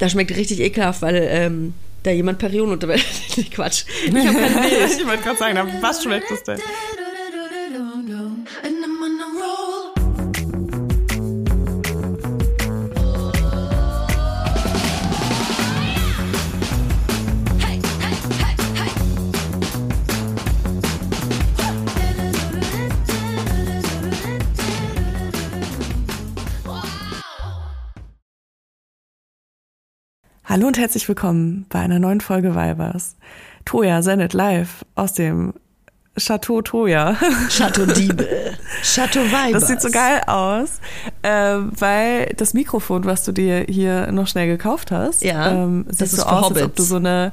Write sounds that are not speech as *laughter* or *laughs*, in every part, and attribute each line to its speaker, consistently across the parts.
Speaker 1: Das schmeckt richtig ekelhaft, weil ähm, da jemand Perion unter *laughs* Quatsch. Ich habe keine Milch. *laughs*
Speaker 2: ich wollte gerade sagen, was schmeckt das denn? Hallo und herzlich willkommen bei einer neuen Folge Vibers. Toja sendet live aus dem Chateau Toya.
Speaker 1: Chateau Diebe. Chateau Vibers.
Speaker 2: Das sieht so geil aus, äh, weil das Mikrofon, was du dir hier noch schnell gekauft hast,
Speaker 1: ja,
Speaker 2: ähm, sieht so aus, Hobbits. als ob du so eine,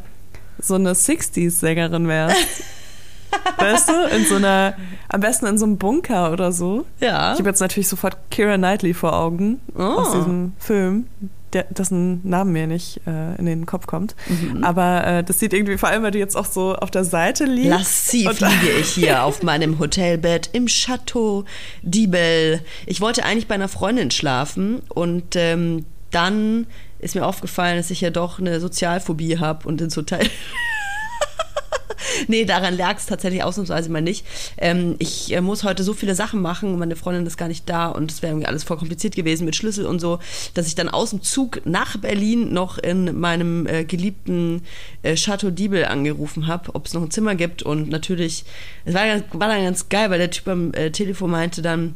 Speaker 2: so eine 60s-Sängerin wärst. *laughs* weißt du, in so einer, am besten in so einem Bunker oder so.
Speaker 1: Ja.
Speaker 2: Ich habe jetzt natürlich sofort Kira Knightley vor Augen oh. aus diesem Film der, dessen Namen mir nicht äh, in den Kopf kommt. Mhm. Aber äh, das sieht irgendwie, vor allem, weil du jetzt auch so auf der Seite liegst.
Speaker 1: Lassiv liege ich hier *laughs* auf meinem Hotelbett im Chateau Diebel. Ich wollte eigentlich bei einer Freundin schlafen und ähm, dann ist mir aufgefallen, dass ich ja doch eine Sozialphobie habe und ins Hotel *laughs* nee, daran lag es tatsächlich ausnahmsweise mal nicht. Ähm, ich äh, muss heute so viele Sachen machen, meine Freundin ist gar nicht da und es wäre irgendwie alles voll kompliziert gewesen mit Schlüssel und so, dass ich dann aus dem Zug nach Berlin noch in meinem äh, geliebten äh, Chateau Diebel angerufen habe, ob es noch ein Zimmer gibt und natürlich, es war, war dann ganz geil, weil der Typ am äh, Telefon meinte dann,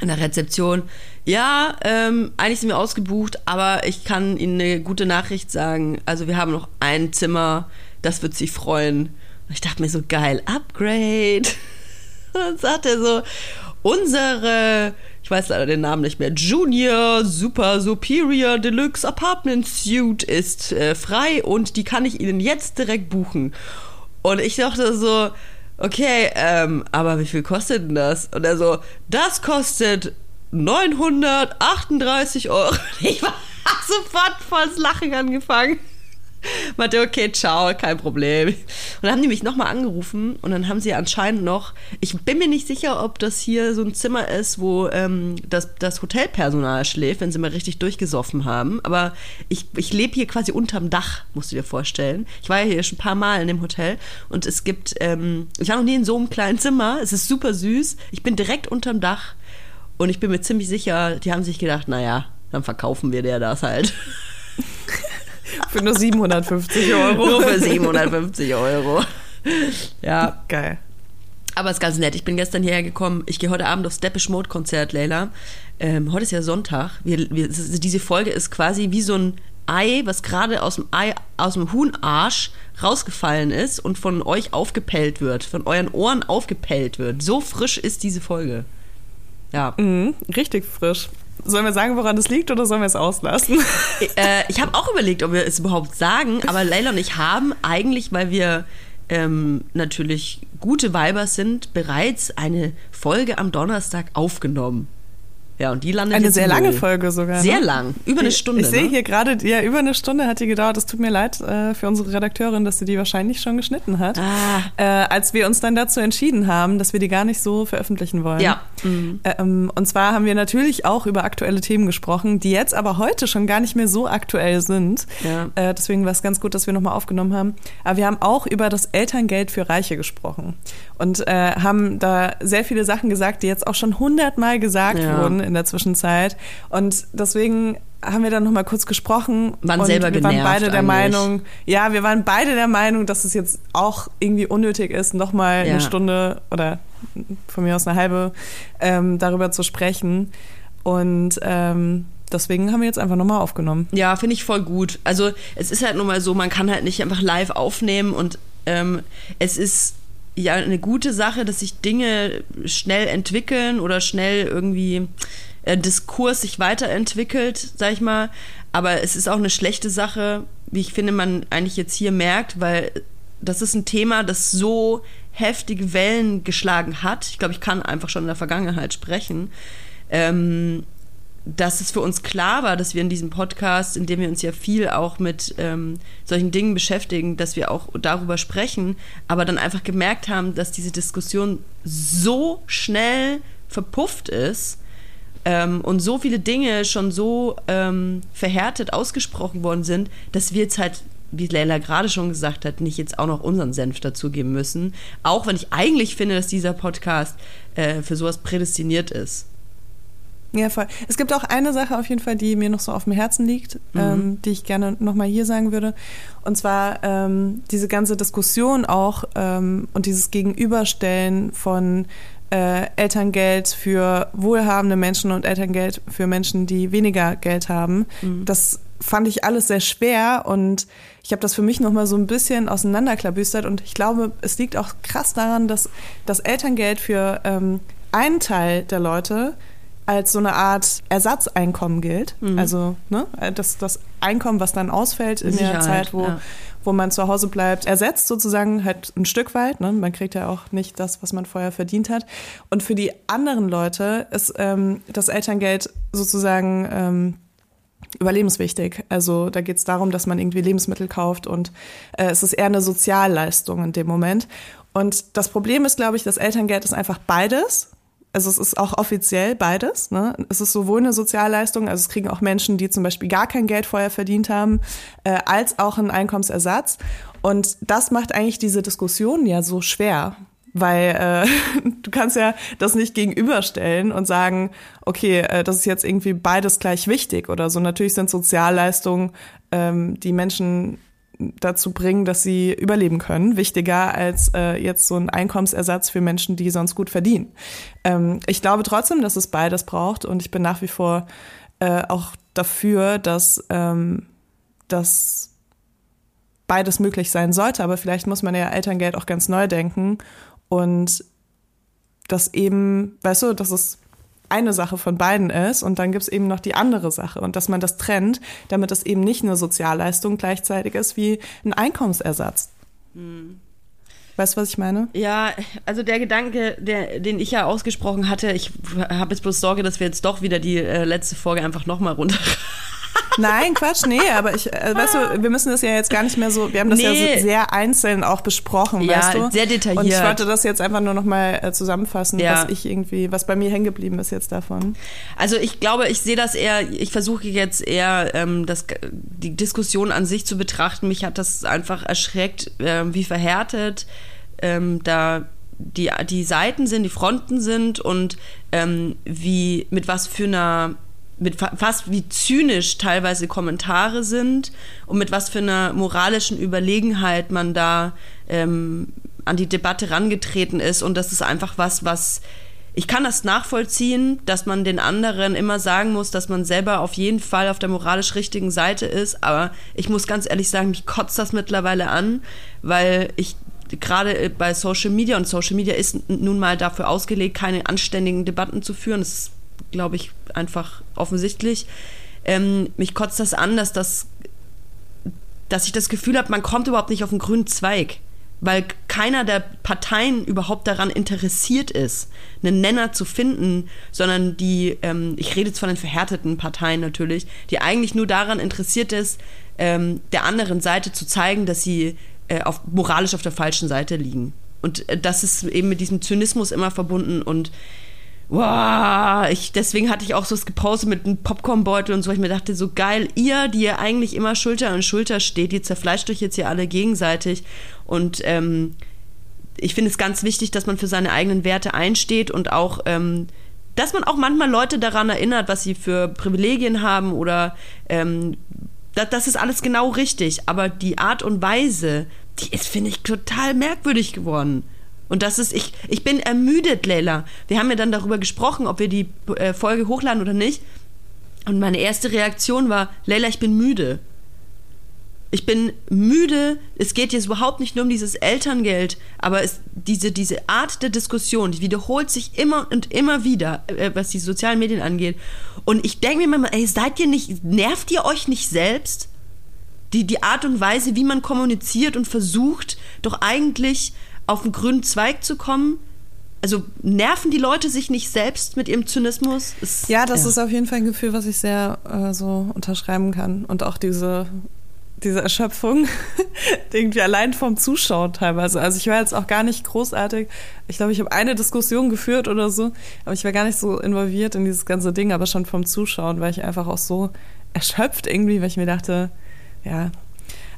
Speaker 1: in der Rezeption, ja, ähm, eigentlich sind wir ausgebucht, aber ich kann Ihnen eine gute Nachricht sagen. Also wir haben noch ein Zimmer, das wird Sie freuen. Und ich dachte mir so, geil, Upgrade. *laughs* Und dann sagt er so, unsere, ich weiß leider den Namen nicht mehr, Junior Super Superior Deluxe Apartment Suite ist äh, frei und die kann ich Ihnen jetzt direkt buchen. Und ich dachte so, okay, ähm, aber wie viel kostet denn das? Und er so, das kostet 938 Euro. *laughs* Ich war *laughs* sofort volles Lachen angefangen. Meinte, okay, ciao, kein Problem. Und dann haben die mich nochmal angerufen und dann haben sie anscheinend noch, ich bin mir nicht sicher, ob das hier so ein Zimmer ist, wo ähm, das, das Hotelpersonal schläft, wenn sie mal richtig durchgesoffen haben. Aber ich, ich lebe hier quasi unterm Dach, musst du dir vorstellen. Ich war ja hier schon ein paar Mal in dem Hotel und es gibt, ähm, ich war noch nie in so einem kleinen Zimmer, es ist super süß. Ich bin direkt unterm Dach und ich bin mir ziemlich sicher, die haben sich gedacht, naja, dann verkaufen wir der das halt.
Speaker 2: Für nur 750 Euro.
Speaker 1: Nur für 750 Euro. Ja.
Speaker 2: Geil.
Speaker 1: Aber es ist ganz nett. Ich bin gestern hierher gekommen. Ich gehe heute Abend aufs Depeche Mode Konzert, Leila. Ähm, heute ist ja Sonntag. Wir, wir, diese Folge ist quasi wie so ein Ei, was gerade aus dem Ei, aus dem Huhnarsch rausgefallen ist und von euch aufgepellt wird, von euren Ohren aufgepellt wird. So frisch ist diese Folge. Ja.
Speaker 2: Mhm, richtig frisch. Sollen wir sagen, woran das liegt oder sollen wir es auslassen? *laughs*
Speaker 1: Äh, ich habe auch überlegt, ob wir es überhaupt sagen, aber Leila und ich haben eigentlich, weil wir ähm, natürlich gute Weiber sind, bereits eine Folge am Donnerstag aufgenommen. Ja, und die landet
Speaker 2: Eine sehr lange Folge sogar.
Speaker 1: Ne? Sehr lang, über eine Stunde.
Speaker 2: Ich, ich sehe ne? hier gerade, ja, über eine Stunde hat die gedauert. Es tut mir leid äh, für unsere Redakteurin, dass sie die wahrscheinlich schon geschnitten hat.
Speaker 1: Ah.
Speaker 2: Äh, als wir uns dann dazu entschieden haben, dass wir die gar nicht so veröffentlichen wollen.
Speaker 1: Ja.
Speaker 2: Mhm. Ähm, und zwar haben wir natürlich auch über aktuelle Themen gesprochen, die jetzt aber heute schon gar nicht mehr so aktuell sind.
Speaker 1: Ja.
Speaker 2: Äh, deswegen war es ganz gut, dass wir nochmal aufgenommen haben. Aber wir haben auch über das Elterngeld für Reiche gesprochen und äh, haben da sehr viele Sachen gesagt, die jetzt auch schon hundertmal gesagt ja. wurden in der Zwischenzeit. Und deswegen haben wir dann noch mal kurz gesprochen
Speaker 1: waren
Speaker 2: und
Speaker 1: selber
Speaker 2: wir waren beide der
Speaker 1: eigentlich.
Speaker 2: Meinung, ja, wir waren beide der Meinung, dass es jetzt auch irgendwie unnötig ist, noch mal ja. eine Stunde oder von mir aus eine halbe ähm, darüber zu sprechen. Und ähm, deswegen haben wir jetzt einfach nochmal aufgenommen.
Speaker 1: Ja, finde ich voll gut. Also es ist halt nun mal so, man kann halt nicht einfach live aufnehmen und ähm, es ist ja eine gute Sache, dass sich Dinge schnell entwickeln oder schnell irgendwie äh, Diskurs sich weiterentwickelt, sag ich mal. Aber es ist auch eine schlechte Sache, wie ich finde, man eigentlich jetzt hier merkt, weil das ist ein Thema, das so heftige Wellen geschlagen hat. Ich glaube, ich kann einfach schon in der Vergangenheit sprechen. Ähm, dass es für uns klar war, dass wir in diesem Podcast, in dem wir uns ja viel auch mit ähm, solchen Dingen beschäftigen, dass wir auch darüber sprechen, aber dann einfach gemerkt haben, dass diese Diskussion so schnell verpufft ist, ähm, und so viele Dinge schon so ähm, verhärtet ausgesprochen worden sind, dass wir jetzt halt wie Leila gerade schon gesagt hat, nicht jetzt auch noch unseren Senf dazugeben müssen. Auch wenn ich eigentlich finde, dass dieser Podcast äh, für sowas prädestiniert ist.
Speaker 2: Ja, voll. Es gibt auch eine Sache auf jeden Fall, die mir noch so auf dem Herzen liegt, mhm. ähm, die ich gerne nochmal hier sagen würde. Und zwar ähm, diese ganze Diskussion auch ähm, und dieses Gegenüberstellen von äh, Elterngeld für wohlhabende Menschen und Elterngeld für Menschen, die weniger Geld haben. Mhm. Das fand ich alles sehr schwer und ich habe das für mich nochmal so ein bisschen auseinanderklabüstert und ich glaube, es liegt auch krass daran, dass das Elterngeld für ähm, einen Teil der Leute als so eine Art Ersatzeinkommen gilt. Mhm. Also ne, das, das Einkommen, was dann ausfällt in Sicherheit, der Zeit, wo, ja. wo man zu Hause bleibt, ersetzt sozusagen halt ein Stück weit. Ne? Man kriegt ja auch nicht das, was man vorher verdient hat. Und für die anderen Leute ist ähm, das Elterngeld sozusagen ähm, überlebenswichtig. Also da geht es darum, dass man irgendwie Lebensmittel kauft und äh, es ist eher eine Sozialleistung in dem Moment. Und das Problem ist, glaube ich, das Elterngeld ist einfach beides also es ist auch offiziell beides. Ne? Es ist sowohl eine Sozialleistung, also es kriegen auch Menschen, die zum Beispiel gar kein Geld vorher verdient haben, äh, als auch ein Einkommensersatz. Und das macht eigentlich diese Diskussion ja so schwer, weil äh, *laughs* du kannst ja das nicht gegenüberstellen und sagen, okay, äh, das ist jetzt irgendwie beides gleich wichtig oder so. Natürlich sind Sozialleistungen, ähm, die Menschen dazu bringen, dass sie überleben können, wichtiger als äh, jetzt so ein Einkommensersatz für Menschen, die sonst gut verdienen. Ähm, ich glaube trotzdem, dass es beides braucht und ich bin nach wie vor äh, auch dafür, dass, ähm, dass beides möglich sein sollte. Aber vielleicht muss man ja Elterngeld auch ganz neu denken und das eben, weißt du, dass es eine Sache von beiden ist und dann gibt es eben noch die andere Sache und dass man das trennt, damit es eben nicht eine Sozialleistung gleichzeitig ist wie ein Einkommensersatz. Hm. Weißt du, was ich meine?
Speaker 1: Ja, also der Gedanke, der, den ich ja ausgesprochen hatte, ich habe jetzt bloß Sorge, dass wir jetzt doch wieder die äh, letzte Folge einfach nochmal runter
Speaker 2: Nein, Quatsch, nee, aber ich, äh, weißt du, wir müssen das ja jetzt gar nicht mehr so, wir haben das nee. ja so sehr einzeln auch besprochen, ja, weißt du?
Speaker 1: sehr detailliert.
Speaker 2: Und ich wollte das jetzt einfach nur nochmal äh, zusammenfassen, ja. was ich irgendwie, was bei mir hängen geblieben ist jetzt davon.
Speaker 1: Also ich glaube, ich sehe das eher, ich versuche jetzt eher ähm, das, die Diskussion an sich zu betrachten. Mich hat das einfach erschreckt, äh, wie verhärtet ähm, da die, die Seiten sind, die Fronten sind und ähm, wie mit was für einer mit fast wie zynisch teilweise Kommentare sind und mit was für einer moralischen Überlegenheit man da ähm, an die Debatte rangetreten ist. Und das ist einfach was, was ich kann das nachvollziehen, dass man den anderen immer sagen muss, dass man selber auf jeden Fall auf der moralisch richtigen Seite ist. Aber ich muss ganz ehrlich sagen, mich kotzt das mittlerweile an, weil ich gerade bei Social Media und Social Media ist nun mal dafür ausgelegt, keine anständigen Debatten zu führen. Das ist glaube ich, einfach offensichtlich. Ähm, mich kotzt das an, dass das, dass ich das Gefühl habe, man kommt überhaupt nicht auf den grünen Zweig, weil keiner der Parteien überhaupt daran interessiert ist, einen Nenner zu finden, sondern die, ähm, ich rede jetzt von den verhärteten Parteien natürlich, die eigentlich nur daran interessiert ist, ähm, der anderen Seite zu zeigen, dass sie äh, auf, moralisch auf der falschen Seite liegen. Und äh, das ist eben mit diesem Zynismus immer verbunden und wow, ich, deswegen hatte ich auch so das gepostet mit einem Popcornbeutel und so. Ich mir dachte, so geil, ihr, die ja eigentlich immer Schulter an Schulter steht, ihr zerfleischt euch jetzt hier alle gegenseitig. Und ähm, ich finde es ganz wichtig, dass man für seine eigenen Werte einsteht und auch, ähm, dass man auch manchmal Leute daran erinnert, was sie für Privilegien haben oder ähm, das, das ist alles genau richtig. Aber die Art und Weise, die ist, finde ich, total merkwürdig geworden. Und das ist, ich, ich bin ermüdet, Leila. Wir haben ja dann darüber gesprochen, ob wir die äh, Folge hochladen oder nicht. Und meine erste Reaktion war, Leila, ich bin müde. Ich bin müde. Es geht jetzt überhaupt nicht nur um dieses Elterngeld, aber es, diese, diese Art der Diskussion, die wiederholt sich immer und immer wieder, äh, was die sozialen Medien angeht. Und ich denke mir manchmal, ey, seid ihr nicht, nervt ihr euch nicht selbst? Die, die Art und Weise, wie man kommuniziert und versucht, doch eigentlich auf den grünen Zweig zu kommen? Also nerven die Leute sich nicht selbst mit ihrem Zynismus?
Speaker 2: Ist, ja, das ja. ist auf jeden Fall ein Gefühl, was ich sehr äh, so unterschreiben kann. Und auch diese diese Erschöpfung *laughs* irgendwie allein vom Zuschauen teilweise. Also ich war jetzt auch gar nicht großartig. Ich glaube, ich habe eine Diskussion geführt oder so, aber ich war gar nicht so involviert in dieses ganze Ding, aber schon vom Zuschauen, weil ich einfach auch so erschöpft irgendwie, weil ich mir dachte, ja,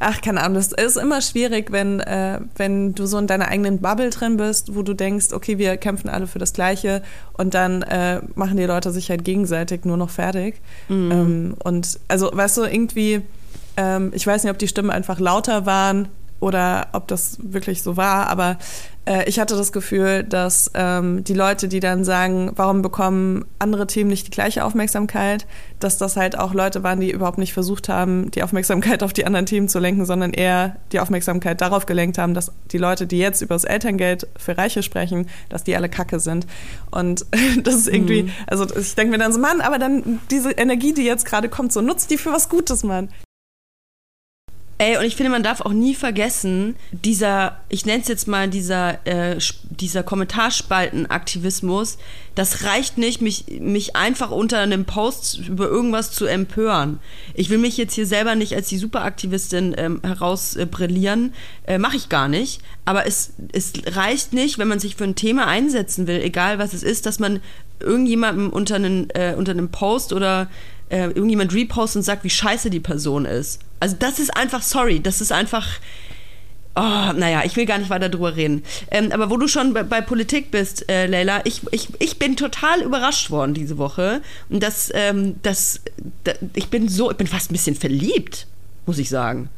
Speaker 2: ach, keine Ahnung, das ist immer schwierig, wenn, äh, wenn du so in deiner eigenen Bubble drin bist, wo du denkst, okay, wir kämpfen alle für das Gleiche und dann äh, machen die Leute sich halt gegenseitig nur noch fertig. Mhm. Ähm, und also, weißt du, irgendwie ähm, ich weiß nicht, ob die Stimmen einfach lauter waren oder ob das wirklich so war, aber äh, ich hatte das Gefühl, dass ähm, die Leute, die dann sagen, warum bekommen andere Themen nicht die gleiche Aufmerksamkeit, dass das halt auch Leute waren, die überhaupt nicht versucht haben, die Aufmerksamkeit *laughs* auf die anderen Themen zu lenken, sondern eher die Aufmerksamkeit darauf gelenkt haben, dass die Leute, die jetzt über das Elterngeld für Reiche sprechen, dass die alle Kacke sind. Und *laughs* das ist irgendwie, mhm. also ich denke mir dann so, Mann, aber dann diese Energie, die jetzt gerade kommt, so nutzt die für was Gutes, Mann.
Speaker 1: Ey, und ich finde, man darf auch nie vergessen, dieser, ich nenne es jetzt mal dieser, äh, dieser Kommentarspaltenaktivismus, das reicht nicht, mich, mich einfach unter einem Post über irgendwas zu empören. Ich will mich jetzt hier selber nicht als die Superaktivistin ähm, herausbrillieren, äh, mache ich gar nicht. Aber es, es reicht nicht, wenn man sich für ein Thema einsetzen will, egal was es ist, dass man irgendjemandem unter einen, äh, unter einem Post oder äh, irgendjemand repostet und sagt, wie scheiße die Person ist. Also das ist einfach, sorry, das ist einfach. Oh, naja, ich will gar nicht weiter drüber reden. Ähm, aber wo du schon bei, bei Politik bist, äh, Leila, ich, ich, ich bin total überrascht worden diese Woche. Und das, ähm, das, das, ich bin so, ich bin fast ein bisschen verliebt, muss ich sagen.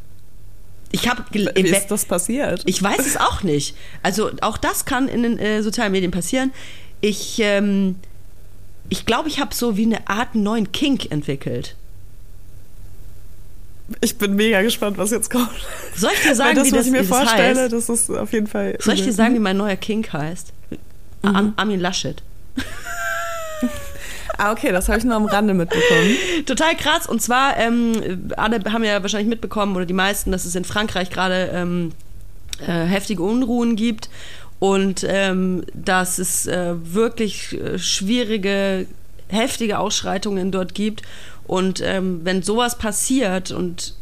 Speaker 1: Ich habe
Speaker 2: Wie ist das passiert?
Speaker 1: Ich weiß es auch nicht. Also auch das kann in den äh, sozialen Medien passieren. Ich, ähm, ich glaube, ich habe so wie eine Art neuen Kink entwickelt.
Speaker 2: Ich bin mega gespannt, was jetzt kommt.
Speaker 1: Soll ich dir sagen,
Speaker 2: das,
Speaker 1: wie das,
Speaker 2: was ich mir
Speaker 1: wie das
Speaker 2: vorstelle,
Speaker 1: heißt?
Speaker 2: das ist auf jeden Fall.
Speaker 1: Soll ich dir sagen, wie mein neuer Kink heißt? Mhm. Armin Laschet. *laughs*
Speaker 2: Ah, okay, das habe ich nur am Rande mitbekommen.
Speaker 1: Total krass. Und zwar, ähm, alle haben ja wahrscheinlich mitbekommen, oder die meisten, dass es in Frankreich gerade ähm, äh, heftige Unruhen gibt und ähm, dass es äh, wirklich äh, schwierige, heftige Ausschreitungen dort gibt. Und ähm, wenn sowas passiert und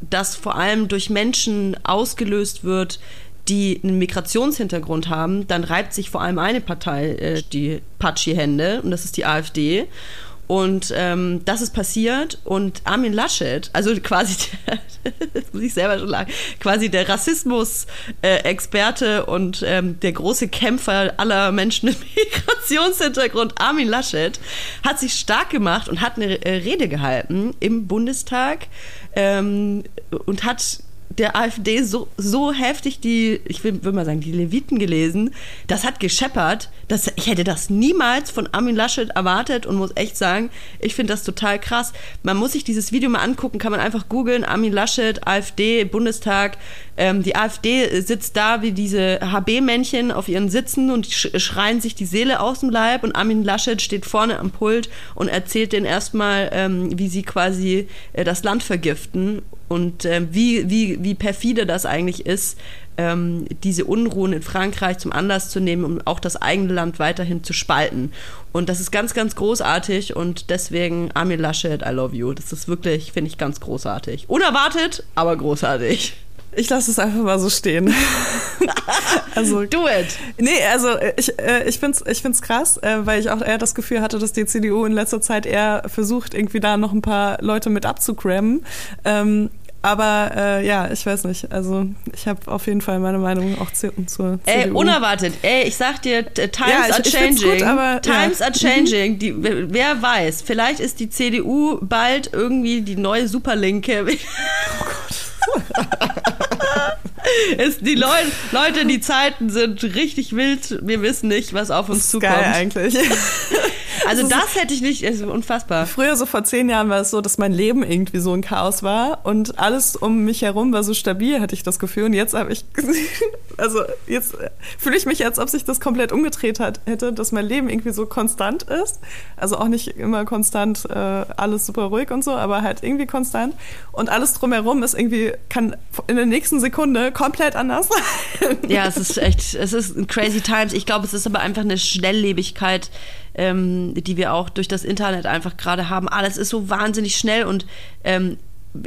Speaker 1: das vor allem durch Menschen ausgelöst wird, die einen Migrationshintergrund haben, dann reibt sich vor allem eine Partei äh, die Patschi-Hände und das ist die AfD. Und ähm, das ist passiert und Armin Laschet, also quasi, der, *laughs* das muss ich selber schon sagen, quasi der Rassismus-Experte und ähm, der große Kämpfer aller Menschen mit *laughs* Migrationshintergrund, Armin Laschet, hat sich stark gemacht und hat eine äh, Rede gehalten im Bundestag ähm, und hat der AfD so, so heftig die, ich will, will mal sagen, die Leviten gelesen. Das hat gescheppert. Das, ich hätte das niemals von Armin Laschet erwartet und muss echt sagen, ich finde das total krass. Man muss sich dieses Video mal angucken, kann man einfach googeln, Armin Laschet, AfD, Bundestag. Ähm, die AfD sitzt da wie diese HB-Männchen auf ihren Sitzen und schreien sich die Seele aus dem Leib und Armin Laschet steht vorne am Pult und erzählt denen erstmal, ähm, wie sie quasi äh, das Land vergiften und äh, wie, wie, wie perfide das eigentlich ist, ähm, diese Unruhen in Frankreich zum Anlass zu nehmen, um auch das eigene Land weiterhin zu spalten. Und das ist ganz, ganz großartig und deswegen Armin Laschet, I love you. Das ist wirklich, finde ich, ganz großartig. Unerwartet, aber großartig.
Speaker 2: Ich lasse es einfach mal so stehen. *laughs*
Speaker 1: also do it.
Speaker 2: Nee, also ich, äh, ich finde es ich find's krass, äh, weil ich auch eher das Gefühl hatte, dass die CDU in letzter Zeit eher versucht, irgendwie da noch ein paar Leute mit abzukrammen. Ähm, aber äh, ja, ich weiß nicht. Also ich habe auf jeden Fall meine Meinung auch zu, zur
Speaker 1: Ey,
Speaker 2: CDU.
Speaker 1: unerwartet. Ey, ich sag dir, times
Speaker 2: Ja, ich-
Speaker 1: are changing.
Speaker 2: gut, aber-
Speaker 1: times
Speaker 2: ja.
Speaker 1: are changing. Die, wer weiß, vielleicht ist die CDU bald irgendwie die neue Superlinke. *laughs* Oh Gott. *laughs* die Leu Leute, die Zeiten sind richtig wild. Wir wissen nicht, was auf uns
Speaker 2: ist
Speaker 1: zukommt.
Speaker 2: geil eigentlich. *laughs*
Speaker 1: Also das hätte ich nicht, also unfassbar.
Speaker 2: Früher, so vor zehn Jahren, war es so, dass mein Leben irgendwie so ein Chaos war und alles um mich herum war so stabil, hatte ich das Gefühl. Und jetzt habe ich, *laughs* also jetzt äh, fühle ich mich, als ob sich das komplett umgedreht hat, hätte, dass mein Leben irgendwie so konstant ist. Also auch nicht immer konstant äh, alles super ruhig und so, aber halt irgendwie konstant. Und alles drumherum ist irgendwie, kann in der nächsten Sekunde komplett anders sein.
Speaker 1: Ja, es ist echt, es ist ein crazy times. Ich glaube, es ist aber einfach eine Schnelllebigkeit, ähm, die wir auch durch das Internet einfach gerade haben. Alles ist so wahnsinnig schnell und ähm,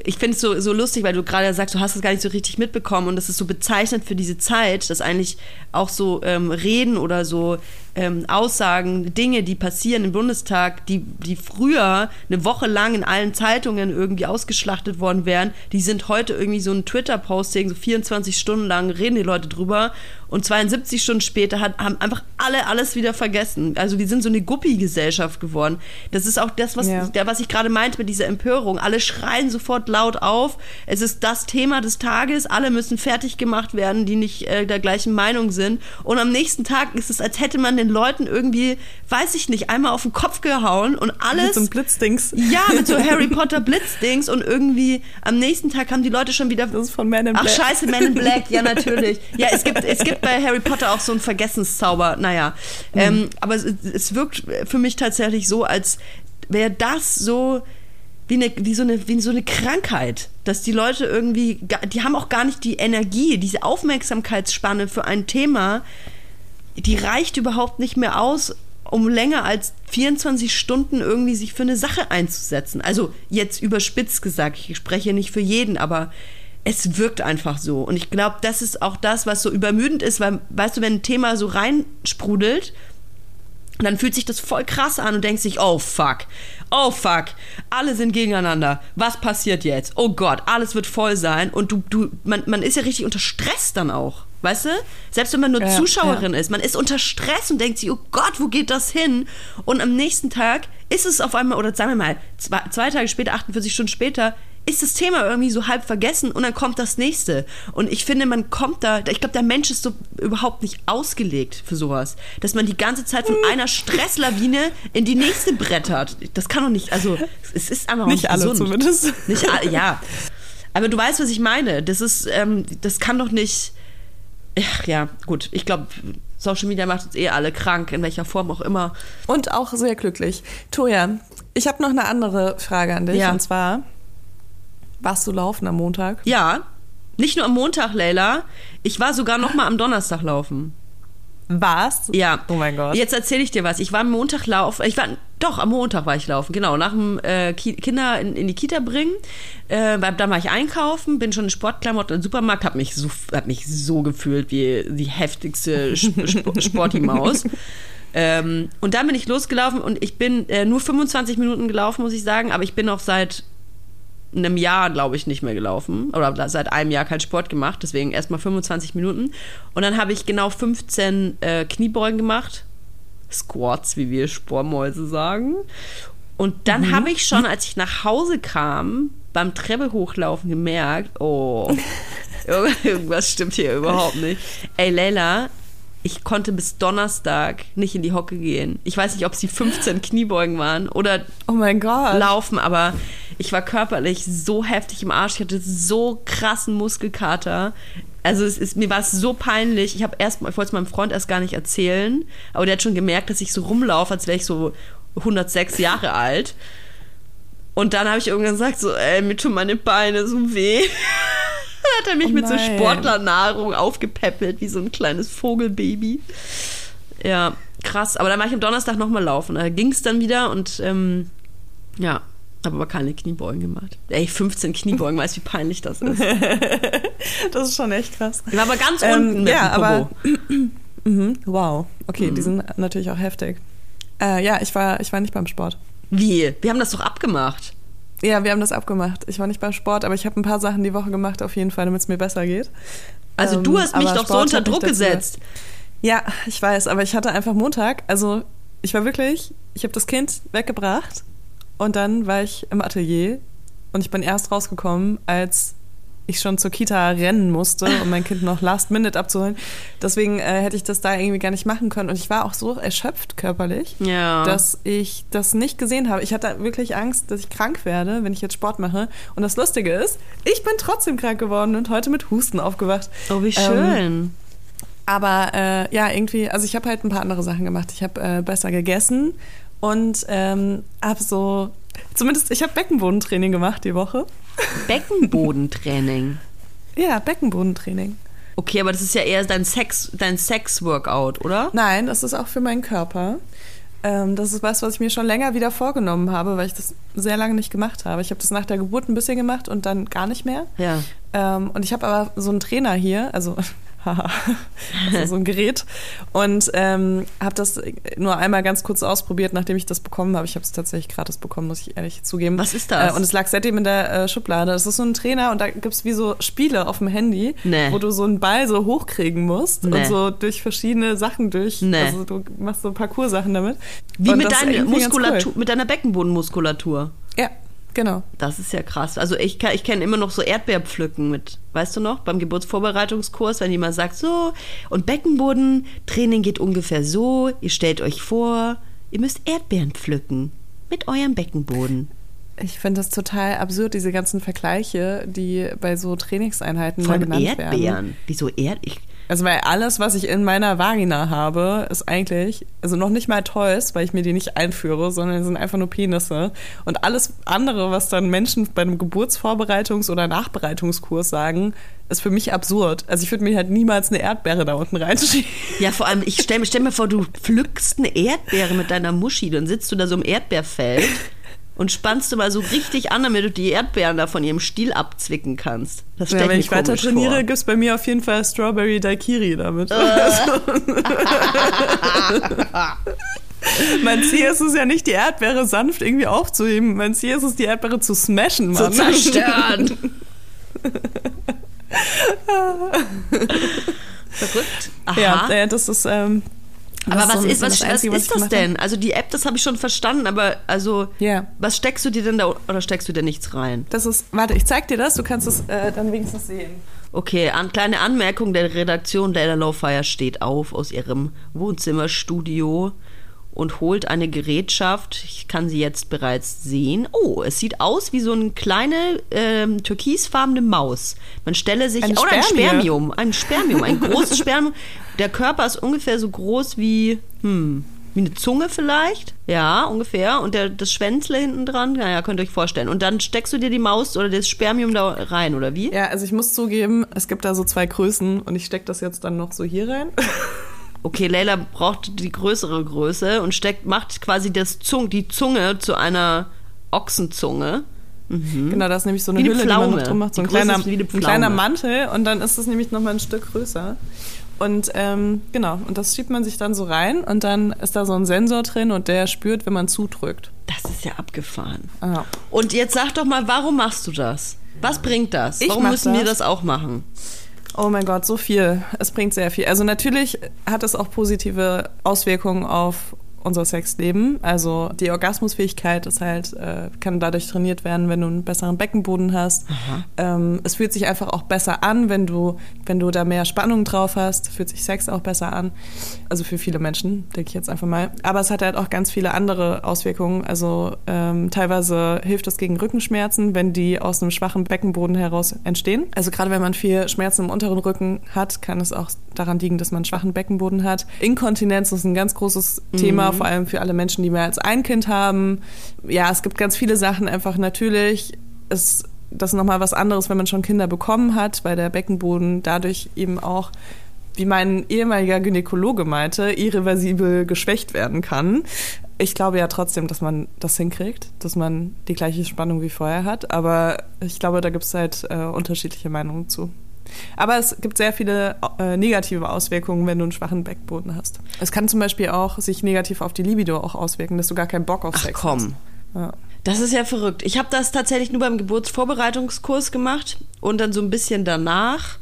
Speaker 1: ich finde es so, so lustig, weil du gerade sagst, du hast das gar nicht so richtig mitbekommen und das ist so bezeichnend für diese Zeit, dass eigentlich auch so ähm, Reden oder so ähm, Aussagen, Dinge, die passieren im Bundestag, die, die früher eine Woche lang in allen Zeitungen irgendwie ausgeschlachtet worden wären, die sind heute irgendwie so ein Twitter-Posting, so 24 Stunden lang reden die Leute drüber und 72 Stunden später hat, haben einfach alle alles wieder vergessen. Also wir sind so eine Guppi-Gesellschaft geworden. Das ist auch das, was, ja. was ich gerade meinte mit dieser Empörung. Alle schreien sofort laut auf. Es ist das Thema des Tages. Alle müssen fertig gemacht werden, die nicht äh, der gleichen Meinung sind. Und am nächsten Tag ist es, als hätte man den Leuten irgendwie, weiß ich nicht, einmal auf den Kopf gehauen und alles. Mit
Speaker 2: so einem Blitzdings.
Speaker 1: Ja, mit so Harry *laughs* Potter Blitzdings und irgendwie am nächsten Tag haben die Leute schon wieder.
Speaker 2: Das ist von Man in Black.
Speaker 1: Ach scheiße, Man in Black, ja *laughs* natürlich. Ja, es gibt, es gibt bei Harry Potter auch so einen Vergessenszauber, naja. Mhm. Ähm, aber es, es wirkt für mich tatsächlich so, als wäre das so wie, eine, wie, so eine, wie so eine Krankheit, dass die Leute irgendwie, die haben auch gar nicht die Energie, diese Aufmerksamkeitsspanne für ein Thema, die reicht überhaupt nicht mehr aus, um länger als 24 Stunden irgendwie sich für eine Sache einzusetzen. Also jetzt überspitzt gesagt, ich spreche nicht für jeden, aber es wirkt einfach so. Und ich glaube, das ist auch das, was so übermüdend ist, weil, weißt du, wenn ein Thema so reinsprudelt, dann fühlt sich das voll krass an und denkt sich, oh fuck, oh fuck, alle sind gegeneinander. Was passiert jetzt? Oh Gott, alles wird voll sein. Und du, du, man, man ist ja richtig unter Stress dann auch. Weißt du? Selbst wenn man nur ja, Zuschauerin ja. ist, man ist unter Stress und denkt sich, oh Gott, wo geht das hin? Und am nächsten Tag ist es auf einmal, oder sagen wir mal, zwei, zwei Tage später, 48 Stunden später, ist das Thema irgendwie so halb vergessen und dann kommt das nächste. Und ich finde, man kommt da, ich glaube, der Mensch ist so überhaupt nicht ausgelegt für sowas, dass man die ganze Zeit von einer Stresslawine in die nächste brettert. Das kann doch nicht, also es ist einfach
Speaker 2: nicht, nicht alle gesund. zumindest.
Speaker 1: Nicht alle, ja. Aber du weißt, was ich meine. Das ist, ähm, das kann doch nicht Ach ja, gut. Ich glaube, Social Media macht uns eh alle krank, in welcher Form auch immer.
Speaker 2: Und auch sehr glücklich. Toja, ich habe noch eine andere Frage an dich. Ja. Und zwar, warst du laufen am Montag?
Speaker 1: Ja. Nicht nur am Montag, Leila. Ich war sogar noch mal am Donnerstag laufen.
Speaker 2: Was?
Speaker 1: Ja.
Speaker 2: Oh mein Gott.
Speaker 1: Jetzt erzähle ich dir was. Ich war am Montag laufen. Ich war doch am Montag war ich laufen. Genau nach dem äh, Kinder in, in, die Kita bringen. Äh, dann war ich einkaufen, bin schon in Sportklamotten im Supermarkt, habe mich so hab mich so gefühlt wie die heftigste Sp Sporty-Maus. *laughs* ähm, und dann bin ich losgelaufen und ich bin äh, nur 25 Minuten gelaufen, muss ich sagen, aber ich bin auch seit einem Jahr, glaube ich, nicht mehr gelaufen. Oder seit einem Jahr keinen Sport gemacht. Deswegen erstmal 25 Minuten. Und dann habe ich genau 15 äh, Kniebeugen gemacht. Squats, wie wir Spormäuse sagen. Und dann mhm. habe ich schon, als ich nach Hause kam, beim Treppe hochlaufen gemerkt, oh, *laughs* irgendwas stimmt hier überhaupt nicht. Ey, Leila, ich konnte bis Donnerstag nicht in die Hocke gehen. Ich weiß nicht, ob es die 15 Kniebeugen waren oder
Speaker 2: oh mein Gott.
Speaker 1: laufen, aber ich war körperlich so heftig im Arsch. Ich hatte so krassen Muskelkater. Also es ist, mir war es so peinlich. Ich habe erst, ich wollte es meinem Freund erst gar nicht erzählen, aber der hat schon gemerkt, dass ich so rumlaufe, als wäre ich so 106 Jahre alt. Und dann habe ich irgendwann gesagt, so, ey, mir tun meine Beine so weh. *laughs* dann hat er mich oh mit so Sportlernahrung aufgepäppelt, wie so ein kleines Vogelbaby. Ja, krass. Aber dann war ich am Donnerstag nochmal laufen. Da ging es dann wieder und ähm, ja, aber keine Kniebeugen gemacht. Ey, 15 Kniebeugen, weißt du, wie peinlich das ist? *laughs*
Speaker 2: das ist schon echt krass.
Speaker 1: Ich war aber ganz ähm, unten
Speaker 2: Ja, aber *clears throat* mhm, wow. Okay, mhm. die sind natürlich auch heftig. Äh, ja, ich war, ich war nicht beim Sport.
Speaker 1: Wie? Wir haben das doch abgemacht.
Speaker 2: Ja, wir haben das abgemacht. Ich war nicht beim Sport, aber ich habe ein paar Sachen die Woche gemacht, auf jeden Fall, damit es mir besser geht.
Speaker 1: Also ähm, du hast mich doch Sport so unter Druck gesetzt.
Speaker 2: Ja, ich weiß, aber ich hatte einfach Montag, also ich war wirklich, ich habe das Kind weggebracht und dann war ich im Atelier und ich bin erst rausgekommen, als ich schon zur Kita rennen musste, um mein Kind noch last minute abzuholen. Deswegen äh, hätte ich das da irgendwie gar nicht machen können. Und ich war auch so erschöpft körperlich,
Speaker 1: ja.
Speaker 2: dass ich das nicht gesehen habe. Ich hatte wirklich Angst, dass ich krank werde, wenn ich jetzt Sport mache. Und das Lustige ist, ich bin trotzdem krank geworden und heute mit Husten aufgewacht.
Speaker 1: Oh, wie schön. Ähm,
Speaker 2: aber äh, ja, irgendwie, also ich habe halt ein paar andere Sachen gemacht. Ich habe äh, besser gegessen und ähm, habe so, zumindest, ich habe Beckenbodentraining gemacht die Woche.
Speaker 1: Beckenbodentraining? *laughs*
Speaker 2: ja, Beckenbodentraining.
Speaker 1: Okay, aber das ist ja eher dein Sex, dein Sex-Workout, oder?
Speaker 2: Nein, das ist auch für meinen Körper. Ähm, das ist was, was ich mir schon länger wieder vorgenommen habe, weil ich das sehr lange nicht gemacht habe. Ich habe das nach der Geburt ein bisschen gemacht und dann gar nicht mehr.
Speaker 1: Ja.
Speaker 2: Ähm, und ich habe aber so einen Trainer hier, also haha, also so ein Gerät. Und ähm, habe das nur einmal ganz kurz ausprobiert, nachdem ich das bekommen habe. Ich habe es tatsächlich gratis bekommen, muss ich ehrlich zugeben.
Speaker 1: Was ist das?
Speaker 2: Äh, und es lag seitdem in der äh, Schublade. Das ist so ein Trainer und da gibt es wie so Spiele auf dem Handy,
Speaker 1: Nee.
Speaker 2: wo du so einen Ball so hochkriegen musst
Speaker 1: Nee.
Speaker 2: und so durch verschiedene Sachen durch.
Speaker 1: Nee.
Speaker 2: Also du machst so Parcours-Sachen damit.
Speaker 1: Wie
Speaker 2: Und
Speaker 1: mit deiner Muskulatur,
Speaker 2: Cool.
Speaker 1: mit deiner Beckenbodenmuskulatur.
Speaker 2: Ja, genau.
Speaker 1: Das ist ja krass. Also ich, kann- ich kenne immer noch so Erdbeerpflücken mit, weißt du noch, beim Geburtsvorbereitungskurs, wenn jemand sagt, so, und Beckenbodentraining geht ungefähr so, ihr stellt euch vor, ihr müsst Erdbeeren pflücken mit eurem Beckenboden.
Speaker 2: Ich finde das total absurd, diese ganzen Vergleiche, die bei so Trainingseinheiten
Speaker 1: Von
Speaker 2: genannt
Speaker 1: Erdbeeren.
Speaker 2: werden.
Speaker 1: Wieso Erd? Ich,
Speaker 2: Also weil alles, was ich in meiner Vagina habe, ist eigentlich, also noch nicht mal Toys, weil ich mir die nicht einführe, sondern sind einfach nur Penisse. Und alles andere, was dann Menschen bei einem Geburtsvorbereitungs- oder Nachbereitungskurs sagen, ist für mich absurd. Also ich würde mir halt niemals eine Erdbeere da unten reinschieben.
Speaker 1: ja, vor allem, ich stell, stell mir vor, du pflückst eine Erdbeere mit deiner Muschi, dann sitzt du da so im Erdbeerfeld und spannst du mal so richtig an, damit du die Erdbeeren da von ihrem Stiel abzwicken kannst. Das
Speaker 2: Ja, wenn ich weiter trainiere, gibt es bei mir auf jeden Fall Strawberry Daiquiri damit. *laughs* mein Ziel ist es ja nicht, die Erdbeere sanft irgendwie aufzuheben. Mein Ziel ist es, die Erdbeere zu smashen,
Speaker 1: zu
Speaker 2: Mann.
Speaker 1: zerstören. *laughs* Verrückt. Aha.
Speaker 2: Ja, äh, das ist. Ähm,
Speaker 1: aber
Speaker 2: das
Speaker 1: was
Speaker 2: so
Speaker 1: ist, was, was
Speaker 2: Einzige,
Speaker 1: ist
Speaker 2: ich
Speaker 1: das
Speaker 2: gemacht habe.
Speaker 1: denn? Also die App, das habe ich schon verstanden, aber also
Speaker 2: Ja.
Speaker 1: was steckst du dir denn da oder steckst du dir nichts rein?
Speaker 2: Das ist. Warte, ich zeig dir das. Du kannst es äh, dann wenigstens sehen.
Speaker 1: Okay, an, kleine Anmerkung der Redaktion Leila Lowfire steht auf aus ihrem Wohnzimmerstudio und holt eine Gerätschaft. Ich kann sie jetzt bereits sehen. Oh, es sieht aus wie so eine kleine ähm, türkisfarbene Maus. Man stelle sich
Speaker 2: Eine
Speaker 1: oder ein
Speaker 2: Spermie.
Speaker 1: Spermium, ein Spermium, ein *laughs* großes Spermium. Der Körper ist ungefähr so groß wie hm, wie eine Zunge vielleicht. Ja, ungefähr. Und der, das Schwänzle hinten dran, naja, könnt ihr euch vorstellen. Und dann steckst du dir die Maus oder das Spermium da rein, oder wie?
Speaker 2: Ja, also ich muss zugeben, es gibt da so zwei Größen und ich stecke das jetzt dann noch so hier rein. *laughs*
Speaker 1: Okay, Leila braucht die größere Größe und steckt, macht quasi das Zung, die Zunge zu einer Ochsenzunge.
Speaker 2: Genau, da ist nämlich so eine
Speaker 1: Wie eine
Speaker 2: Hülle, die man
Speaker 1: Pflaume.
Speaker 2: noch drum macht. So ein kleiner, ein kleiner
Speaker 1: Pflaume.
Speaker 2: Mantel und dann ist es nämlich nochmal ein Stück größer. Und ähm, genau, und das schiebt man sich dann so rein und dann ist da so ein Sensor drin und der spürt, wenn man zudrückt.
Speaker 1: Das ist ja abgefahren.
Speaker 2: Ah.
Speaker 1: Und jetzt sag doch mal, warum machst du das? Was bringt das?
Speaker 2: Ich
Speaker 1: warum müssen wir
Speaker 2: das.
Speaker 1: das auch machen?
Speaker 2: Oh mein Gott, so viel. Es bringt sehr viel. Also natürlich hat es auch positive Auswirkungen auf unser Sexleben. Also die Orgasmusfähigkeit ist halt, äh, kann dadurch trainiert werden, wenn du einen besseren Beckenboden hast. Ähm, es fühlt sich einfach auch besser an, wenn du, wenn du da mehr Spannung drauf hast, fühlt sich Sex auch besser an. Also für viele Menschen, denke ich jetzt einfach mal. Aber es hat halt auch ganz viele andere Auswirkungen. Also ähm, teilweise hilft es gegen Rückenschmerzen, wenn die aus einem schwachen Beckenboden heraus entstehen. Also gerade wenn man viel Schmerzen im unteren Rücken hat, kann es auch daran liegen, dass man einen schwachen Beckenboden hat. Inkontinenz ist ein ganz großes Thema, vor allem für alle Menschen, die mehr als ein Kind haben. Ja, es gibt ganz viele Sachen. Einfach natürlich ist das nochmal was anderes, wenn man schon Kinder bekommen hat, weil der Beckenboden dadurch eben auch wie mein ehemaliger Gynäkologe meinte, irreversibel geschwächt werden kann. Ich glaube ja trotzdem, dass man das hinkriegt, dass man die gleiche Spannung wie vorher hat, aber ich glaube, da gibt es halt äh, unterschiedliche Meinungen zu. Aber es gibt sehr viele äh, negative Auswirkungen, wenn du einen schwachen Beckenboden hast. Es kann zum Beispiel auch sich negativ auf die Libido auch auswirken, dass du gar keinen Bock auf
Speaker 1: Ach
Speaker 2: Sex
Speaker 1: komm.
Speaker 2: hast. Ja.
Speaker 1: Das ist ja verrückt. Ich habe das tatsächlich nur beim Geburtsvorbereitungskurs gemacht und dann so ein bisschen danach.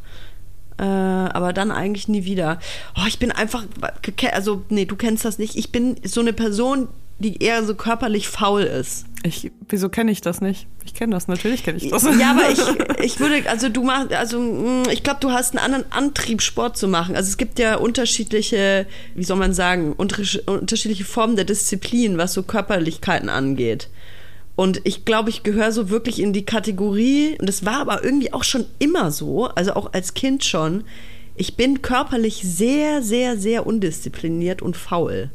Speaker 1: Äh, aber dann eigentlich nie wieder. Oh, ich bin einfach, also, nee, du kennst das nicht. Ich bin so eine Person, die eher so körperlich faul ist.
Speaker 2: Ich, wieso kenne ich das nicht? Ich kenne das, natürlich kenne ich das.
Speaker 1: Ja, aber ich, *laughs* ich würde, also du machst, also mh, ich glaube, du hast einen anderen Antrieb, Sport zu machen. Also es gibt ja unterschiedliche, wie soll man sagen, untersch- unterschiedliche Formen der Disziplin, was so Körperlichkeiten angeht. Und ich glaube, ich gehöre so wirklich in die Kategorie, und das war aber irgendwie auch schon immer so, also auch als Kind schon, ich bin körperlich sehr, sehr, sehr undiszipliniert und faul.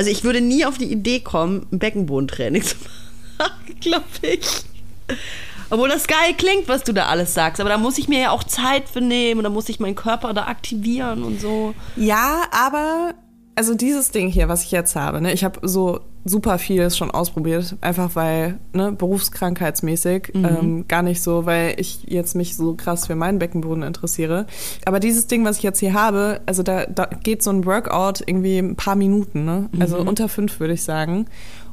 Speaker 1: Also ich würde nie auf die Idee kommen, ein Beckenbodentraining zu machen, *laughs* glaube ich. Obwohl das geil klingt, was du da alles sagst, aber da muss ich mir ja auch Zeit für nehmen und da muss ich meinen Körper da aktivieren und so.
Speaker 2: Ja, aber Also dieses Ding hier, was ich jetzt habe, ne, ich habe so super vieles schon ausprobiert, einfach weil, ne, berufskrankheitsmäßig, mhm. ähm, gar nicht so, weil ich jetzt mich so krass für meinen Beckenboden interessiere. Aber dieses Ding, was ich jetzt hier habe, also da, da geht so ein Workout irgendwie ein paar Minuten, ne? Also mhm. unter fünf, würde ich sagen.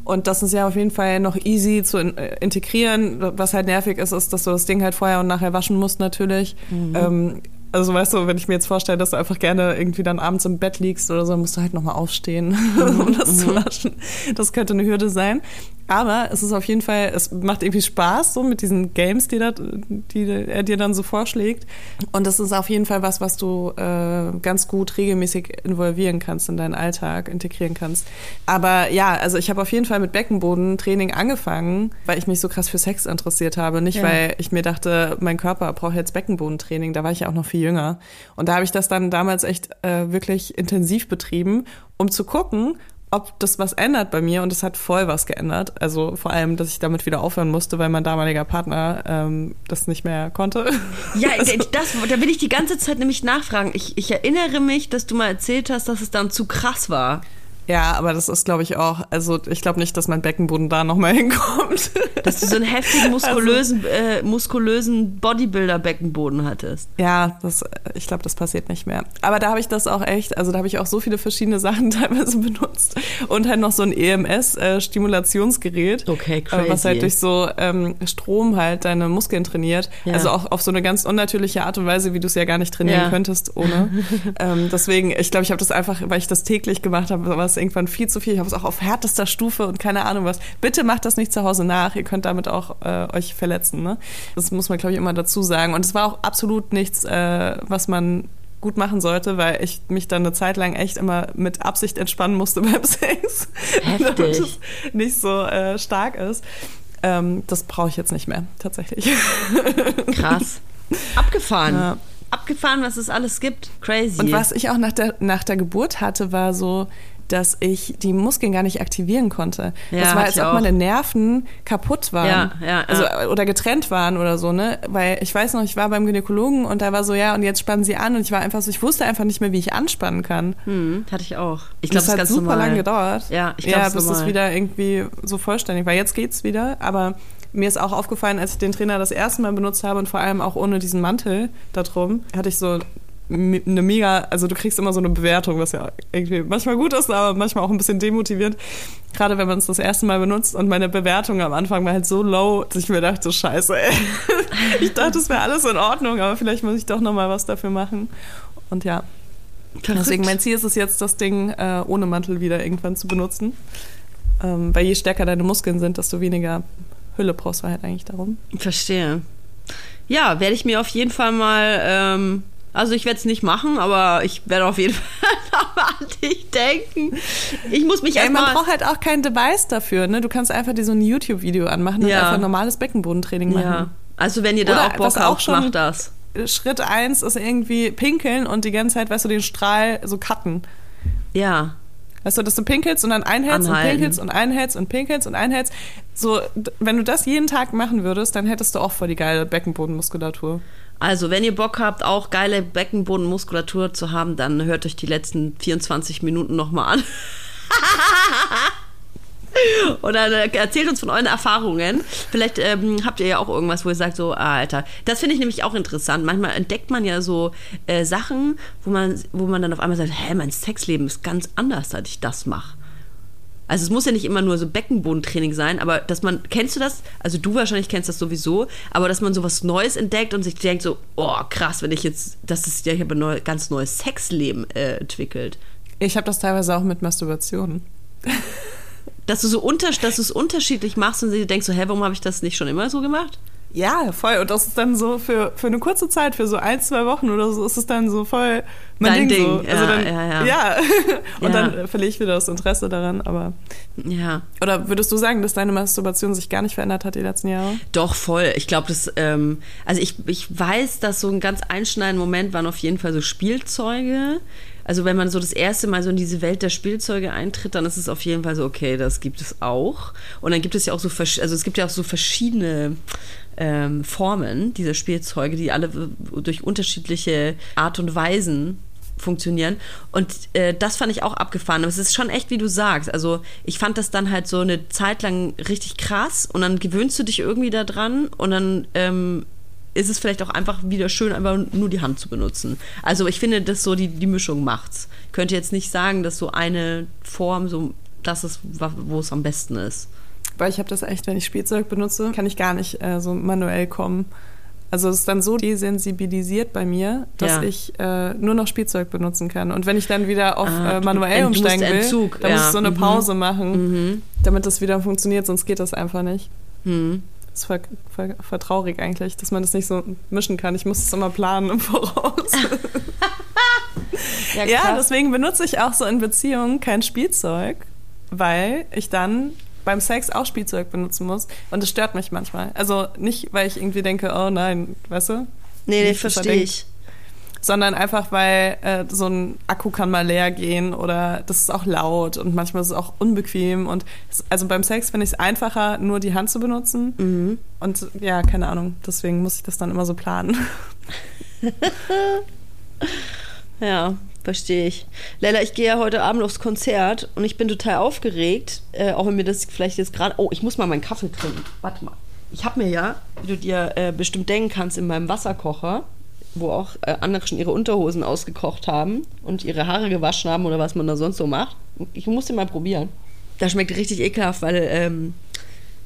Speaker 2: Und das ist ja auf jeden Fall noch easy zu äh, integrieren. Was halt nervig ist, ist, dass du das Ding halt vorher und nachher waschen musst natürlich. Mhm. Ähm, also weißt du, wenn ich mir jetzt vorstelle, dass du einfach gerne irgendwie dann abends im Bett liegst oder so, musst du halt nochmal aufstehen, *laughs* um das zu mhm. waschen. Das könnte eine Hürde sein. Aber es ist auf jeden Fall, es macht irgendwie Spaß, so mit diesen Games, die, da, die er dir dann so vorschlägt. Und das ist auf jeden Fall was, was du äh, ganz gut regelmäßig involvieren kannst in deinen Alltag, integrieren kannst. Aber ja, also ich habe auf jeden Fall mit Beckenbodentraining angefangen, weil ich mich so krass für Sex interessiert habe. Nicht, ja. weil ich mir dachte, mein Körper braucht jetzt Beckenbodentraining. Da war ich ja auch noch viel jünger. Und da habe ich das dann damals echt äh, wirklich intensiv betrieben, um zu gucken, ob das was ändert bei mir und es hat voll was geändert. Also vor allem, dass ich damit wieder aufhören musste, weil mein damaliger Partner ähm, das nicht mehr konnte. *laughs*
Speaker 1: Ja, also. das, da will ich die ganze Zeit nämlich nachfragen. Ich, ich erinnere mich, dass du mal erzählt hast, dass es dann zu krass war.
Speaker 2: Ja, aber das ist, glaube ich, auch, also ich glaube nicht, dass mein Beckenboden da nochmal *laughs* hinkommt.
Speaker 1: Dass du so einen heftigen, muskulösen, also, äh, muskulösen Bodybuilder-Beckenboden hattest.
Speaker 2: Ja, das, ich glaube, das passiert nicht mehr. Aber da habe ich das auch echt, also da habe ich auch so viele verschiedene *laughs* Sachen teilweise benutzt. Und halt noch so ein EMS-Stimulationsgerät.
Speaker 1: Äh, okay, crazy.
Speaker 2: Was halt durch so ähm, Strom halt deine Muskeln trainiert. Ja. Also auch auf so eine ganz unnatürliche Art und Weise, wie du es ja gar nicht trainieren ja. könntest ohne. *laughs* ähm, deswegen, ich glaube, ich habe das einfach, weil ich das täglich gemacht habe, was irgendwann viel zu viel. Ich habe es auch auf härtester Stufe und keine Ahnung was. Bitte macht das nicht zu Hause nach. Ihr könnt damit auch äh, euch verletzen. Ne? Das muss man, glaube ich, immer dazu sagen. Und es war auch absolut nichts, äh, was man gut machen sollte, weil ich mich dann eine Zeit lang echt immer mit Absicht entspannen musste *laughs* beim Sex, *laughs*
Speaker 1: damit es
Speaker 2: nicht so äh, stark ist. Ähm, das brauche ich jetzt nicht mehr, tatsächlich. *laughs*
Speaker 1: Krass. Abgefahren. Ja. Abgefahren, was es alles gibt. Crazy.
Speaker 2: Und was ich auch nach der, nach der Geburt hatte, war so, dass ich die Muskeln gar nicht aktivieren konnte. Ja, das war, als ob meine Nerven kaputt waren. Ja, ja, also, oder getrennt waren oder so, ne? Weil ich weiß noch, ich war beim Gynäkologen und da war so, ja, und jetzt spannen sie an und ich war einfach so, ich wusste einfach nicht mehr, wie ich anspannen kann.
Speaker 1: Hm, hatte ich auch.
Speaker 2: Ich glaube, das hat super normal. lang gedauert.
Speaker 1: Ja, ich glaube,
Speaker 2: ja, bis es wieder irgendwie so vollständig war. Jetzt geht's wieder, aber mir ist auch aufgefallen, als ich den Trainer das erste Mal benutzt habe und vor allem auch ohne diesen Mantel da drum, hatte ich so eine mega, also du kriegst immer so eine Bewertung, was ja irgendwie manchmal gut ist, aber manchmal auch ein bisschen demotivierend. Gerade wenn man es das erste Mal benutzt und meine Bewertung am Anfang war halt so low, dass ich mir dachte, scheiße, ey. *laughs* Ich dachte, es wäre alles in Ordnung, aber vielleicht muss ich doch nochmal was dafür machen. Und ja. Verrückt. Deswegen mein Ziel ist es jetzt, das Ding äh, ohne Mantel wieder irgendwann zu benutzen. Ähm, weil je stärker deine Muskeln sind, desto weniger Hülle brauchst du halt eigentlich darum.
Speaker 1: Verstehe. Ja, werde ich mir auf jeden Fall mal ähm, also ich werde es nicht machen, aber ich werde auf jeden *laughs* Fall an dich denken. Ich muss mich
Speaker 2: Ey, Man braucht halt auch kein Device dafür. Ne? Du kannst einfach dir so ein YouTube-Video anmachen und einfach normales Beckenbodentraining machen. Ja.
Speaker 1: Also wenn ihr da Oder auch Bock habt, macht das.
Speaker 2: Schritt eins ist irgendwie pinkeln und die ganze Zeit, weißt du, den Strahl so cutten.
Speaker 1: Ja.
Speaker 2: Weißt du, dass du pinkelst und dann einhältst Anhalten. und pinkelst und einhältst und pinkelst und einhältst. So, wenn du das jeden Tag machen würdest, dann hättest du auch voll die geile Beckenbodenmuskulatur.
Speaker 1: Also, wenn ihr Bock habt, auch geile Beckenbodenmuskulatur zu haben, dann hört euch die letzten 24 Minuten nochmal an. *laughs* Oder äh, erzählt uns von euren Erfahrungen. Vielleicht ähm, habt ihr ja auch irgendwas, wo ihr sagt, so, ah, Alter, das finde ich nämlich auch interessant. Manchmal entdeckt man ja so äh, Sachen, wo man, wo man dann auf einmal sagt, hä, mein Sexleben ist ganz anders, seit ich das mache. Also es muss ja nicht immer nur so Beckenbodentraining sein, aber dass man, kennst du das? Also du wahrscheinlich kennst das sowieso, aber dass man so was Neues entdeckt und sich denkt so, oh krass, wenn ich jetzt, das ist ja, ich habe ein neu, ganz neues Sexleben äh, entwickelt.
Speaker 2: Ich habe das teilweise auch mit Masturbation.
Speaker 1: dass du so unter, dass du es unterschiedlich machst und du denkst so, hä, warum habe ich das nicht schon immer so gemacht?
Speaker 2: Ja, voll. Und das ist dann so für, für eine kurze Zeit, für so ein, zwei Wochen oder so, ist es dann so voll
Speaker 1: mein Dein Ding. Ding.
Speaker 2: So. Also ja, dann, ja, ja. ja. *laughs* Und ja. dann verliere ich wieder das Interesse daran, aber.
Speaker 1: Ja.
Speaker 2: Oder würdest du sagen, dass deine Masturbation sich gar nicht verändert hat die letzten Jahre?
Speaker 1: Doch, voll. Ich glaube, das, ähm, also ich, ich weiß, dass so ein ganz einschneidender Moment waren auf jeden Fall so Spielzeuge also wenn man so das erste Mal so in diese Welt der Spielzeuge eintritt, dann ist es auf jeden Fall so, okay, das gibt es auch. Und dann gibt es ja auch so, also es gibt ja auch so verschiedene ähm, Formen dieser Spielzeuge, die alle durch unterschiedliche Art und Weisen funktionieren. Und äh, das fand ich auch abgefahren. Aber es ist schon echt, wie du sagst. Also ich fand das dann halt so eine Zeit lang richtig krass und dann gewöhnst du dich irgendwie daran und dann ähm, ist es vielleicht auch einfach wieder schön, einfach nur die Hand zu benutzen. Also ich finde, dass so die, die Mischung macht's. Ich könnte jetzt nicht sagen, dass so eine Form so das ist, wo es am besten ist.
Speaker 2: Weil ich habe das echt, wenn ich Spielzeug benutze, kann ich gar nicht äh, so manuell kommen. Also es ist dann so desensibilisiert bei mir, dass ja. ich äh, nur noch Spielzeug benutzen kann. Und wenn ich dann wieder auf ah, äh, manuell umsteigen will, Entzug. dann ja. muss ich so eine mhm. Pause machen, mhm. damit das wieder funktioniert, sonst geht das einfach nicht. Mhm. Das ist voll, voll, voll, traurig eigentlich, dass man das nicht so mischen kann. Ich muss es immer planen im Voraus. *laughs* ja, ja, deswegen benutze ich auch so in Beziehungen kein Spielzeug, weil ich dann beim Sex auch Spielzeug benutzen muss. Und das stört mich manchmal. Also nicht, weil ich irgendwie denke, oh nein, weißt du?
Speaker 1: Nee, nee, verstehe ich.
Speaker 2: Sondern einfach, weil äh, so ein Akku kann mal leer gehen oder das ist auch laut und manchmal ist es auch unbequem. Und also beim Sex finde ich es einfacher, nur die Hand zu benutzen. Mhm. Und ja, keine Ahnung. Deswegen muss ich das dann immer so planen. *laughs*
Speaker 1: ja, Verstehe ich. Lella, ich gehe ja heute Abend aufs Konzert und ich bin total aufgeregt, äh, auch wenn mir das vielleicht jetzt gerade. Oh, ich muss mal meinen Kaffee trinken. Warte mal. Ich habe mir ja, wie du dir äh, bestimmt denken kannst, in meinem Wasserkocher, wo auch äh, andere schon ihre Unterhosen ausgekocht haben und ihre Haare gewaschen haben oder was man da sonst so macht. Ich muss den mal probieren. Das schmeckt richtig ekelhaft, weil ähm,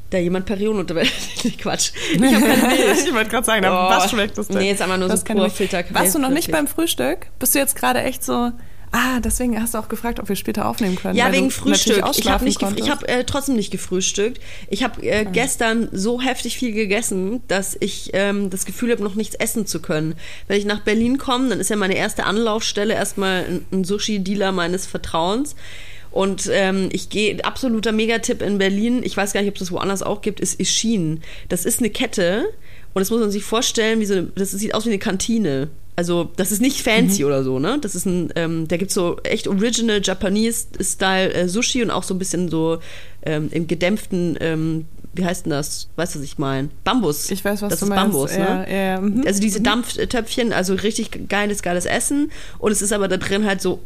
Speaker 1: da jemand Perioden unter *laughs* Quatsch. *laughs*
Speaker 2: Ich habe keine Milch. ich wollte gerade sagen, oh, was schmeckt das denn?
Speaker 1: Nee, jetzt einmal nur das so pur Filter
Speaker 2: Warst du noch nicht beim Frühstück? Bist du jetzt gerade echt so Ah, deswegen hast du auch gefragt, ob wir später aufnehmen können.
Speaker 1: Ja, wegen Frühstück. Ich habe habe äh, trotzdem nicht gefrühstückt. Ich habe äh, ah. gestern so heftig viel gegessen, dass ich ähm, das Gefühl habe, noch nichts essen zu können. Wenn ich nach Berlin komme, dann ist ja meine erste Anlaufstelle erstmal ein, ein Sushi-Dealer meines Vertrauens. Und ähm, ich gehe, absoluter Megatipp in Berlin, ich weiß gar nicht, ob es das woanders auch gibt, ist Ischin. Das ist eine Kette und das muss man sich vorstellen, wie so, das sieht aus wie eine Kantine. Also, das ist nicht fancy mhm. oder so, ne? Das ist ein, ähm, da gibt es so echt original Japanese-Style äh, Sushi und auch so ein bisschen so ähm, im gedämpften, ähm, wie heißt denn das? Weißt du, was ich meine? Bambus.
Speaker 2: Ich weiß, was
Speaker 1: das
Speaker 2: du
Speaker 1: ist
Speaker 2: meinst.
Speaker 1: Bambus, ne?
Speaker 2: Ja, ja, mhm.
Speaker 1: Also diese mhm. Dampftöpfchen, also richtig geiles, geiles Essen. Und es ist aber da drin halt so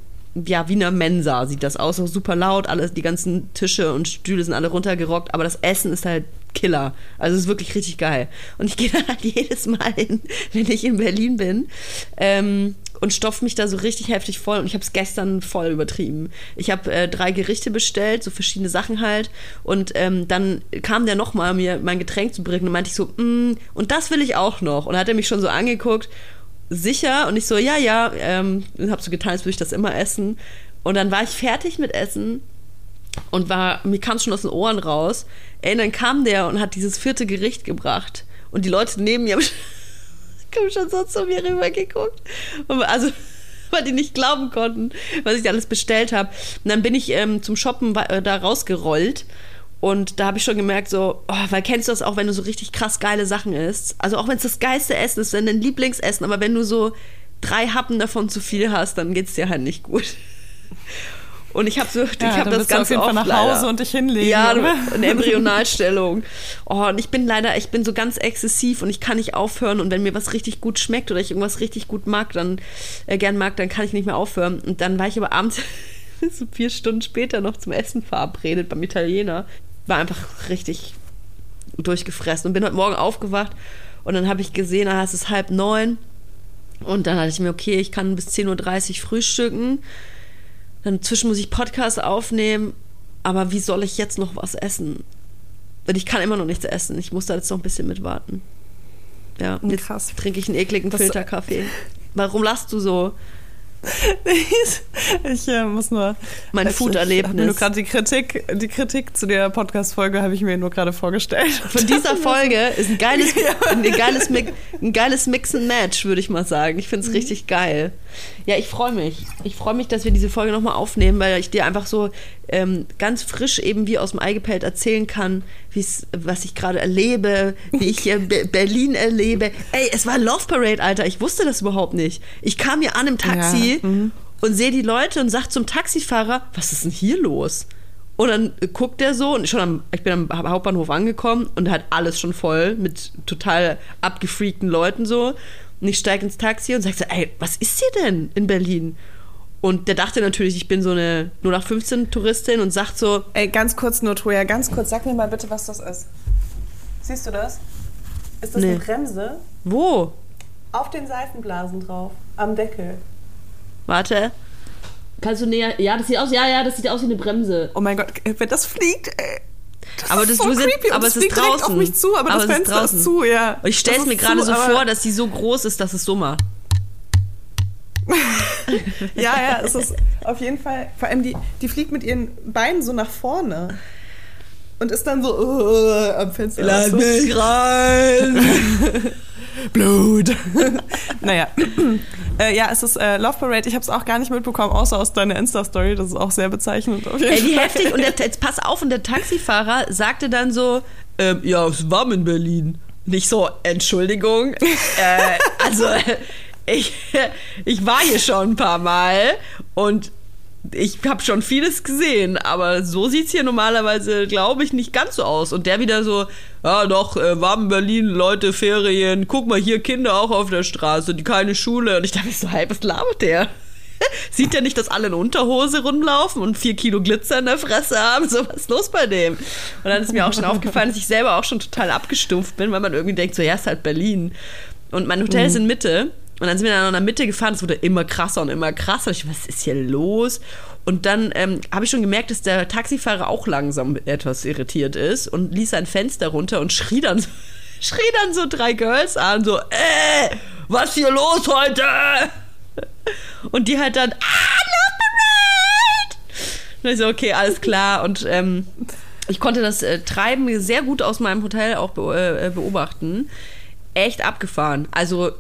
Speaker 1: ja, wie eine Mensa sieht das aus, auch super laut, alles, die ganzen Tische und Stühle sind alle runtergerockt, aber das Essen ist halt Killer. Also es ist wirklich richtig geil. Und ich *laughs* gehe da halt jedes Mal hin, wenn ich in Berlin bin. Ähm, und stopfe mich da so richtig heftig voll. Und ich habe es gestern voll übertrieben. Ich habe äh, drei Gerichte bestellt, so verschiedene Sachen halt. Und ähm, dann kam der nochmal, mir mein Getränk zu bringen. Und meinte ich so, mm, und das will ich auch noch. Und dann hat er mich schon so angeguckt sicher und ich so, ja, ja, ähm, habe so getan, als würde ich das immer essen. Und dann war ich fertig mit Essen und war, mir kam es schon aus den Ohren raus. Ey, und dann kam der und hat dieses vierte Gericht gebracht. Und die Leute neben mir haben schon *laughs* so zu mir rübergeguckt. Also, *laughs* weil die nicht glauben konnten, was ich alles bestellt habe. Und dann bin ich ähm, zum Shoppen äh, da rausgerollt und da habe ich schon gemerkt, so, oh, weil kennst du das auch, wenn du so richtig krass geile Sachen isst? Also auch wenn es das geilste Essen ist, wenn dein Lieblingsessen, aber wenn du so drei Happen davon zu viel hast, dann geht es dir halt nicht gut. Und ich habe so, ja, ich habe das ganz auf
Speaker 2: Fall nach Hause
Speaker 1: leider.
Speaker 2: und dich hinlegen.
Speaker 1: Ja, oder? eine Embryonalstellung. Oh, und ich bin leider, ich bin so ganz exzessiv und ich kann nicht aufhören. Und wenn mir was richtig gut schmeckt oder ich irgendwas richtig gut mag, dann äh, gern mag, dann kann ich nicht mehr aufhören. Und dann war ich aber abends *laughs* so vier Stunden später noch zum Essen verabredet beim Italiener war einfach richtig durchgefressen und bin heute Morgen aufgewacht und dann habe ich gesehen, ah, es ist halb neun und dann hatte ich mir, okay, ich kann bis 10.30 Uhr frühstücken, dann zwischen muss ich Podcast aufnehmen, aber wie soll ich jetzt noch was essen? Weil ich kann immer noch nichts essen, ich muss da jetzt noch ein bisschen mitwarten. Ja, jetzt Krass. trinke ich einen ekligen Filterkaffee. Warum lachst du so? *laughs*
Speaker 2: ich äh, muss nur.
Speaker 1: Mein Food-Erlebnis.
Speaker 2: Ich gerade die Kritik, die Kritik zu der Podcast-Folge habe ich mir nur gerade vorgestellt.
Speaker 1: Von dieser *laughs* Folge ist ein geiles, ein geiles, ein geiles Mix and Match, würde ich mal sagen. Ich finde es mhm. richtig geil. Ja, ich freue mich. Ich freue mich, dass wir diese Folge nochmal aufnehmen, weil ich dir einfach so ähm, ganz frisch eben wie aus dem Ei gepellt erzählen kann, was ich gerade erlebe, wie ich hier Berlin erlebe. Ey, es war Love Parade, Alter. Ich wusste das überhaupt nicht. Ich kam hier an im Taxi ja. Mhm. und sehe die Leute und sag zum Taxifahrer, was ist denn hier los? Und dann guckt der so und schon am, ich bin am Hauptbahnhof angekommen und hat alles schon voll mit total abgefreakten Leuten so. Und ich steige ins Taxi und sage so, ey, was ist hier denn in Berlin? Und der dachte natürlich, ich bin so eine 0815-Touristin und sagt so.
Speaker 2: Ey, ganz kurz nur, Toja, ganz kurz, sag mir mal bitte, was das ist. Siehst du das? Ist das nee. eine Bremse?
Speaker 1: Wo?
Speaker 2: Auf den Seifenblasen drauf, am Deckel.
Speaker 1: Warte. Kannst du näher. Ja, das sieht aus. Ja, ja, das sieht aus wie eine Bremse.
Speaker 2: Oh mein Gott, wenn das fliegt, ey.
Speaker 1: Das aber das, so sind, aber es ist draußen.
Speaker 2: auf mich zu, aber, aber das Fenster ist, ist, zu, ja.
Speaker 1: Und ich stelle es mir gerade so vor, dass sie so groß ist, dass es so *laughs* macht.
Speaker 2: ja, ja, es ist auf jeden Fall. Vor allem die, die fliegt mit ihren Beinen so nach vorne und ist dann so uh, am Fenster.
Speaker 1: Lass so. mich rein! *laughs* *laughs*
Speaker 2: Blut. *laughs* naja. äh, ja, es ist äh, Love Parade. Ich habe es auch gar nicht mitbekommen, außer aus deiner Insta-Story. Das ist auch sehr bezeichnend.
Speaker 1: Auf jeden Ey, wie heftig. Und der, jetzt pass auf, und der Taxifahrer sagte dann so: ähm, Ja, es ist warm in Berlin. Nicht so, Entschuldigung. äh, also, *laughs* ich, ich war hier schon ein paar Mal und ich habe schon vieles gesehen, aber so sieht es hier normalerweise, glaube ich, nicht ganz so aus. Und der wieder so, ja, doch, äh, warm Berlin, Leute, Ferien, guck mal, hier Kinder auch auf der Straße, die keine Schule. Und ich dachte so, hey, was labert der? *laughs* Sieht der nicht, dass alle in Unterhose rumlaufen und vier Kilo Glitzer in der Fresse haben? So, was ist los bei dem? Und dann ist mir auch schon aufgefallen, dass ich selber auch schon total abgestumpft bin, weil man irgendwie denkt, so, ja, ist halt Berlin. Und mein Hotel mhm. ist in Mitte und dann sind wir dann in der Mitte gefahren, es wurde immer krasser und immer krasser. Ich, was ist hier los? Und dann ähm, habe ich schon gemerkt, dass der Taxifahrer auch langsam etwas irritiert ist und ließ sein Fenster runter und schrie dann, so, *laughs* schrie dann so drei Girls an, so, äh, was hier los heute? Und die halt dann, ah, Love Parade! Und ich so, okay, alles klar. Und ähm, ich konnte das äh, Treiben sehr gut aus meinem Hotel auch be äh, beobachten. Echt abgefahren. Also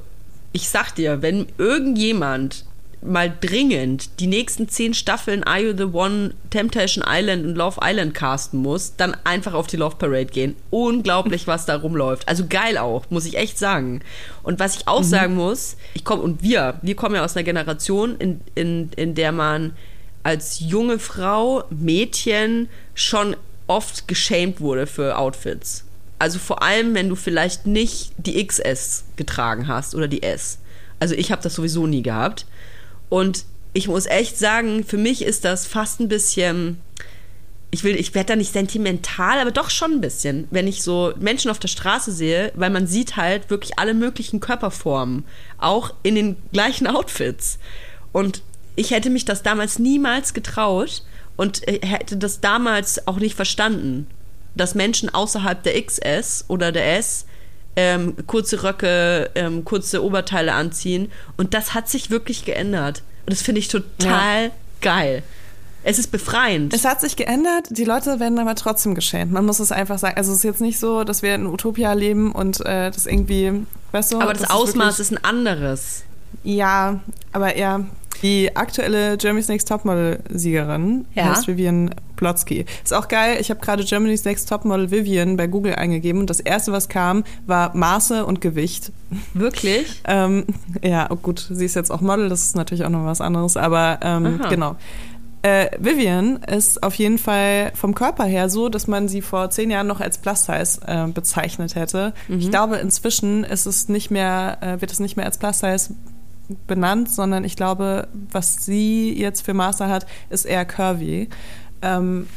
Speaker 1: ich sag dir, wenn irgendjemand mal dringend die nächsten zehn Staffeln Are You the One, Temptation Island und Love Island casten muss, dann einfach auf die Love Parade gehen. Unglaublich, was da rumläuft. Also geil auch, muss ich echt sagen. Und was ich auch mhm. sagen muss, ich komme, und wir, wir kommen ja aus einer Generation, in, in, in der man als junge Frau, Mädchen schon oft geschämt wurde für Outfits. Also vor allem, wenn du vielleicht nicht die XS getragen hast oder die S. Also ich habe das sowieso nie gehabt. Und ich muss echt sagen, für mich ist das fast ein bisschen, ich ich werde da nicht sentimental, aber doch schon ein bisschen, wenn ich so Menschen auf der Straße sehe, weil man sieht halt wirklich alle möglichen Körperformen, auch in den gleichen Outfits. Und ich hätte mich das damals niemals getraut und äh, hätte das damals auch nicht verstanden dass Menschen außerhalb der XS oder der S ähm, kurze Röcke, ähm, kurze Oberteile anziehen. Und das hat sich wirklich geändert. Und das finde ich total ja. geil. Es ist befreiend.
Speaker 2: Es hat sich geändert, die Leute werden aber trotzdem geschämt. Man muss es einfach sagen. Also es ist jetzt nicht so, dass wir in Utopia leben und äh, das irgendwie, weißt du?
Speaker 1: Aber das, das Ausmaß ist, ist, ein anderes.
Speaker 2: Ja, aber ja, die aktuelle Germany's Next Topmodel-Siegerin ja. heißt Vivian Plotsky. Ist auch geil. Ich habe gerade Germany's Next Topmodel Vivian bei Google eingegeben und das erste, was kam, war Maße und Gewicht.
Speaker 1: Wirklich? *laughs*
Speaker 2: ähm, ja, oh gut, sie ist jetzt auch Model, das ist natürlich auch noch was anderes, aber ähm, genau. Äh, Vivian ist auf jeden Fall vom Körper her so, dass man sie vor zehn Jahren noch als Plus-Size äh, bezeichnet hätte. Mhm. Ich glaube, inzwischen ist es nicht mehr, äh, wird es nicht mehr als Plus-Size benannt, sondern ich glaube, was sie jetzt für Master hat, ist eher curvy. Ähm,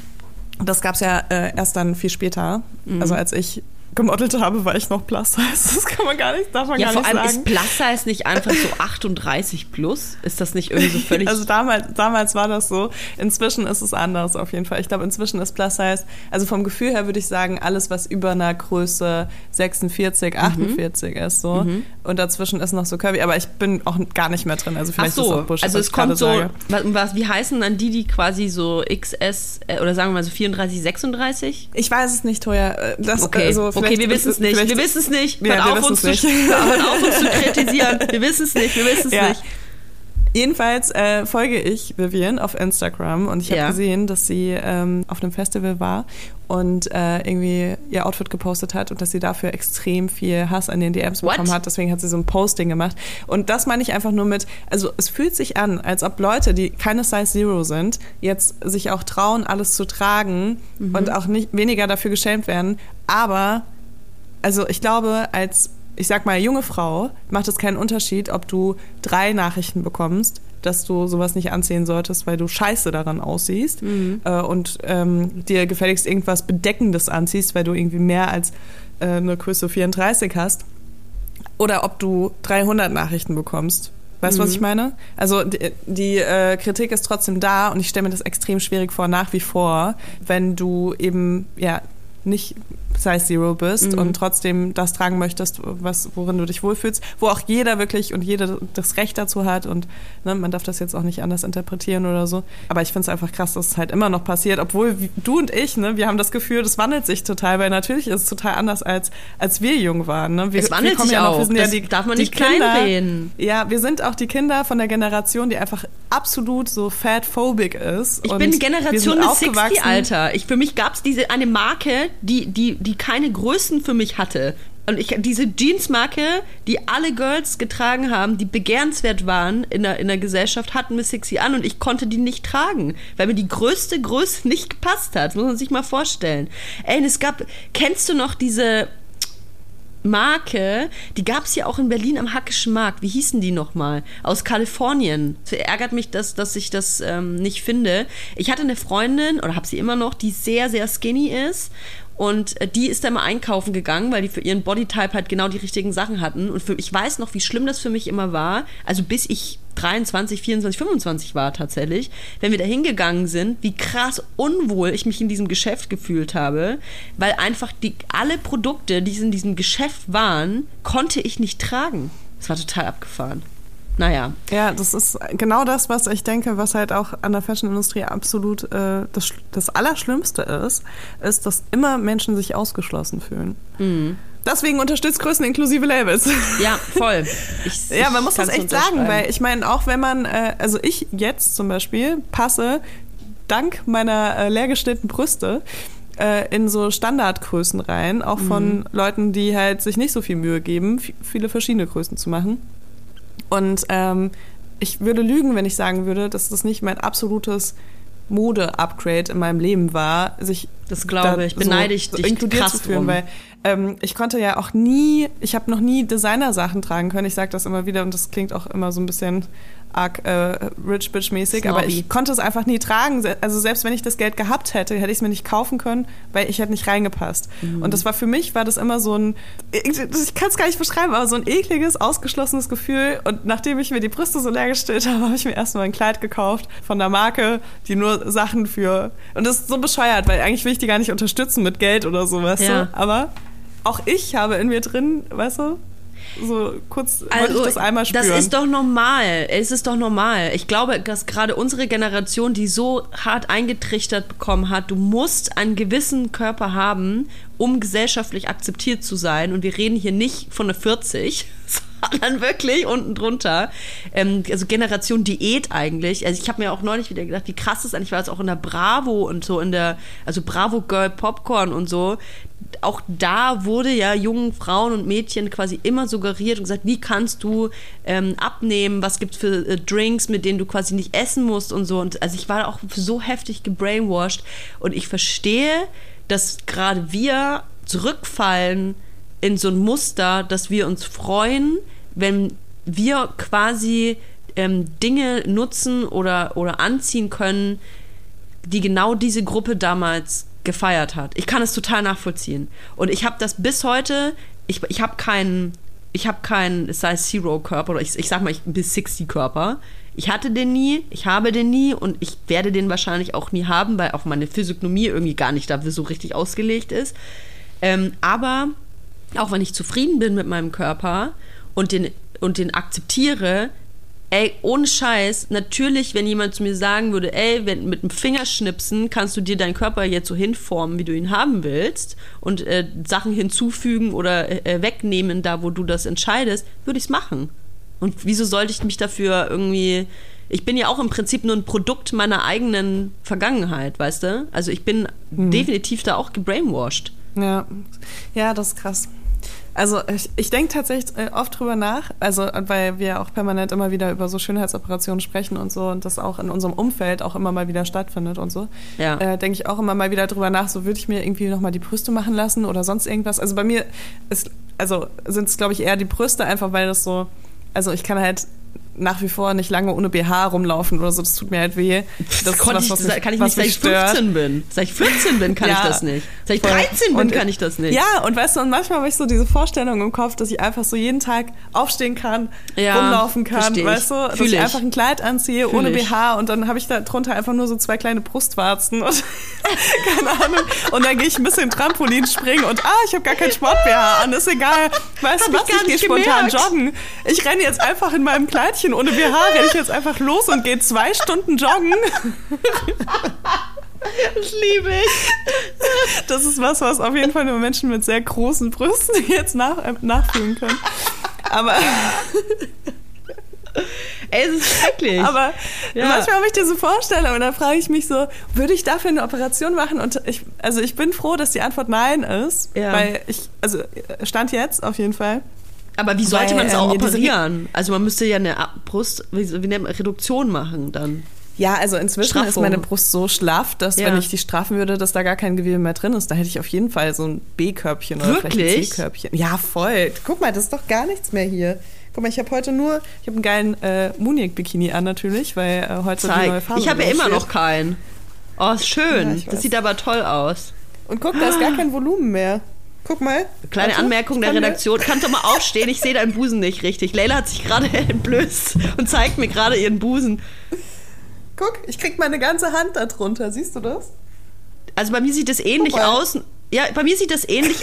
Speaker 2: das gab es ja äh, erst dann viel später. Mhm. Also als ich gemodelt habe, war ich noch Plus Size. *laughs* Das kann man gar nicht, darf man ja, gar nicht sagen. Ja, vor allem
Speaker 1: ist Plus Size nicht einfach so 38 plus? Ist das nicht irgendwie so *laughs* völlig...
Speaker 2: Also damals, damals war das so. Inzwischen ist es anders auf jeden Fall. Ich glaube, inzwischen ist Plus Size, also vom Gefühl her würde ich sagen, alles, was über einer Größe 46, 48 mhm. ist so. Mhm. Und dazwischen ist noch so curvy. Aber ich bin auch gar nicht mehr drin. Also vielleicht
Speaker 1: Ach so,
Speaker 2: ist Bullshit,
Speaker 1: also es kommt so, was, wie heißen dann die, die quasi so XS äh, oder sagen wir mal so 34, 36?
Speaker 2: Ich weiß es nicht, Toja. Äh, das,
Speaker 1: okay. Also okay, wir wissen es nicht. Wir wissen es nicht. Hört ja, auf, uns zu, *laughs* auf uns zu kritisieren. Wir wissen es nicht. Wir wissen es ja. nicht.
Speaker 2: Jedenfalls äh, folge ich Vivian auf Instagram und ich habe ja. gesehen, dass sie ähm, auf einem Festival war und äh, irgendwie ihr Outfit gepostet hat und dass sie dafür extrem viel Hass an den DMs What? bekommen hat. Deswegen hat sie so ein Posting gemacht. Und das meine ich einfach nur mit, also es fühlt sich an, als ob Leute, die keine Size Zero sind, jetzt sich auch trauen, alles zu tragen mhm. und auch nicht weniger dafür geschämt werden. Aber also ich glaube, als ich sag mal, junge Frau macht es keinen Unterschied, ob du drei Nachrichten bekommst, dass du sowas nicht anziehen solltest, weil du scheiße daran aussiehst mhm. äh, und ähm, dir gefälligst irgendwas Bedeckendes anziehst, weil du irgendwie mehr als äh, eine Größe 34 hast. Oder ob du 300 Nachrichten bekommst. Weißt du, mhm. was ich meine? Also die, die äh, Kritik ist trotzdem da und ich stelle mir das extrem schwierig vor, nach wie vor, wenn du eben ja nicht Size Zero bist mhm. und trotzdem das tragen möchtest, was, worin du dich wohlfühlst, wo auch jeder wirklich und jeder das Recht dazu hat und ne, man darf das jetzt auch nicht anders interpretieren oder so. Aber ich finde es einfach krass, dass es halt immer noch passiert, obwohl du und ich, ne, wir haben das Gefühl, das wandelt sich total, weil natürlich ist es total anders als als wir jung waren. Ne? Wir,
Speaker 1: es wandelt sich ja auch. Noch, das ja die, darf man nicht kleinreden.
Speaker 2: Ja, wir sind auch die Kinder von der Generation, die einfach absolut so fatphobic ist.
Speaker 1: Ich bin Generation des 60 Alter. Ich, für mich gab es diese eine Marke, die die die keine Größen für mich hatte. Und ich, diese Jeansmarke, die alle Girls getragen haben, die begehrenswert waren in der, in der Gesellschaft, hatten Miss Sixty an und ich konnte die nicht tragen, weil mir die größte Größe *laughs* nicht gepasst hat. Das muss man sich mal vorstellen. Ey, und es gab, kennst du noch diese Marke, die gab es ja auch in Berlin am Hackischen Markt. Wie hießen die nochmal? Aus Kalifornien. Es ärgert mich, dass, dass ich das ähm, nicht finde. Ich hatte eine Freundin, oder habe sie immer noch, die sehr, sehr skinny ist und äh, die ist da mal einkaufen gegangen, weil die für ihren Bodytype halt genau die richtigen Sachen hatten. Und für, ich weiß noch, wie schlimm das für mich immer war. Also bis ich 23, 24, 25 war tatsächlich, wenn wir da hingegangen sind, wie krass unwohl ich mich in diesem Geschäft gefühlt habe, weil einfach die, alle Produkte, die in diesem Geschäft waren, konnte ich nicht tragen. Das war total abgefahren naja.
Speaker 2: Ja, das ist genau das, was ich denke, was halt auch an der Fashion-Industrie absolut äh, das, das Allerschlimmste ist, ist, dass immer Menschen sich ausgeschlossen fühlen. Mhm. Deswegen unterstützt Größen inklusive Labels. *laughs*
Speaker 1: Ja, voll.
Speaker 2: Ich, *laughs* ja, man muss das echt sagen, weil ich meine, auch wenn man, äh, also ich jetzt zum Beispiel passe dank meiner äh, leergestellten Brüste äh, in so Standardgrößen rein, auch von mhm. Leuten, die halt sich nicht so viel Mühe geben, viele verschiedene Größen zu machen. Und ähm, ich würde lügen, wenn ich sagen würde, dass das nicht mein absolutes Mode-Upgrade in meinem Leben war, sich
Speaker 1: das glaube ich, beneide ich dich
Speaker 2: inkludiert krass zu führen, drum. weil ähm, ich konnte ja auch nie, ich habe noch nie Designer-Sachen tragen können. Ich sage das immer wieder und das klingt auch immer so ein bisschen arg äh, Rich Bitch mäßig, Snobby. aber ich konnte es einfach nie tragen. Also selbst wenn ich das Geld gehabt hätte, hätte ich es mir nicht kaufen können, weil ich hätte nicht reingepasst. Mhm. Und das war für mich war das immer so ein, ich kann es gar nicht beschreiben, aber so ein ekliges, ausgeschlossenes Gefühl. Und nachdem ich mir die Brüste so leer gestellt *laughs* habe, habe ich mir erstmal ein Kleid gekauft von der Marke, die nur Sachen für und das ist so bescheuert, weil eigentlich will ich die gar nicht unterstützen mit Geld oder so, weißt ja. du? Aber auch ich habe in mir drin, weißt du, so kurz also, wollte ich das einmal spüren.
Speaker 1: Das ist doch normal. Es ist doch normal. Ich glaube, dass gerade unsere Generation, die so hart eingetrichtert bekommen hat, du musst einen gewissen Körper haben, um gesellschaftlich akzeptiert zu sein. Und wir reden hier nicht von einer 40, *laughs* sondern wirklich unten drunter. Ähm, also Generation Diät eigentlich. Also ich habe mir auch neulich wieder gedacht, wie krass das eigentlich war. Es auch in der Bravo und so in der, also Bravo Girl Popcorn und so auch da wurde ja jungen Frauen und Mädchen quasi immer suggeriert und gesagt, wie kannst du ähm, abnehmen, was gibt es für äh, Drinks, mit denen du quasi nicht essen musst und so. Und also ich war auch so heftig gebrainwashed und ich verstehe, dass gerade wir zurückfallen in so ein Muster, dass wir uns freuen, wenn wir quasi ähm, Dinge nutzen oder, oder anziehen können, die genau diese Gruppe damals gefeiert hat. Ich kann es total nachvollziehen. Und ich habe das bis heute, ich, ich habe keinen, ich habe keinen Size Zero Körper oder ich, ich sag mal, ich bis 60 Körper. Ich hatte den nie, ich habe den nie und ich werde den wahrscheinlich auch nie haben, weil auch meine Physiognomie irgendwie gar nicht dafür so richtig ausgelegt ist. Ähm, aber auch wenn ich zufrieden bin mit meinem Körper und den, und den akzeptiere, Ey, ohne Scheiß, natürlich, wenn jemand zu mir sagen würde, ey, wenn, mit dem Fingerschnipsen kannst du dir deinen Körper jetzt so hinformen, wie du ihn haben willst und äh, Sachen hinzufügen oder äh, wegnehmen, da wo du das entscheidest, würde ich es machen. Und wieso sollte ich mich dafür irgendwie. Ich bin ja auch im Prinzip nur ein Produkt meiner eigenen Vergangenheit, weißt du? Also ich bin mhm. definitiv da auch gebrainwashed.
Speaker 2: Ja, ja, das ist krass. Also ich, ich denke tatsächlich äh, oft drüber nach, also weil wir auch permanent immer wieder über so Schönheitsoperationen sprechen und so und das auch in unserem Umfeld auch immer mal wieder stattfindet und so. Ja. Äh, denke ich auch immer mal wieder drüber nach, so würde ich mir irgendwie nochmal die Brüste machen lassen oder sonst irgendwas. Also bei mir ist, also sind es glaube ich eher die Brüste, einfach weil das so, also ich kann halt nach wie vor nicht lange ohne BH rumlaufen oder so. Das tut mir halt weh.
Speaker 1: Das, das konnte was, ich, mich, kann ich nicht, seit ich 15 bin. Seit ich 14 bin, kann ja, ich das nicht. Seit ich 13 bin, kann ich das nicht.
Speaker 2: Ja, und weißt du, und manchmal habe ich so diese Vorstellung im Kopf, dass ich einfach so jeden Tag aufstehen kann, ja, rumlaufen kann, weißt du, dass ich, ich, einfach ein Kleid anziehe Fühl ohne ich. BH und dann habe ich da drunter einfach nur so zwei kleine Brustwarzen und *laughs* keine Ahnung. Und dann gehe ich ein bisschen Trampolin springen und ah, ich habe gar kein Sport-BH an, ist egal. Weißt du was, ich, ich gehe spontan joggen. Ich renne jetzt einfach in meinem Kleidchen ohne BH, renne ich jetzt einfach los und gehe zwei Stunden joggen.
Speaker 1: Das liebe ich.
Speaker 2: Das ist was, was auf jeden Fall nur Menschen mit sehr großen Brüsten *laughs* jetzt nach, äh, nachfühlen können. Aber.
Speaker 1: Ey, es ist schrecklich.
Speaker 2: Aber ja. manchmal habe ich diese Vorstellung und dann frage ich mich so, würde ich dafür eine Operation machen? Und ich, also ich bin froh, dass die Antwort nein ist, ja. weil ich, also stand jetzt auf jeden Fall.
Speaker 1: Aber wie sollte man es auch ähm, operieren? Also man müsste ja eine Brust, wie, wie nennt man, Reduktion machen dann.
Speaker 2: Ja, also inzwischen Straffung. ist meine Brust so schlaff, dass ja. wenn ich die straffen würde, dass da gar kein Gewebe mehr drin ist. Da hätte ich auf jeden Fall so ein B-Körbchen oder
Speaker 1: Wirklich? vielleicht ein
Speaker 2: C-Körbchen. Ja, voll. Guck mal, das ist doch gar nichts mehr hier. Guck mal, ich habe heute nur, ich habe einen geilen äh, Muniek-Bikini an natürlich, weil äh, heute
Speaker 1: Zeig. die neue Farbe
Speaker 2: Ich
Speaker 1: habe ja immer noch keinen. Oh, ist schön. Ja, das sieht aber toll aus.
Speaker 2: Und guck, da ist gar *gasps* kein Volumen mehr. Guck mal.
Speaker 1: Kleine Warte, Anmerkung der Redaktion. Kannst du mal aufstehen? Ich sehe deinen Busen nicht richtig. Leila hat sich gerade *laughs* entblößt und zeigt mir gerade ihren Busen.
Speaker 2: Guck, ich krieg meine ganze Hand da drunter. Siehst du das?
Speaker 1: Also bei mir sieht das ähnlich aus. Ja, bei mir sieht das ähnlich.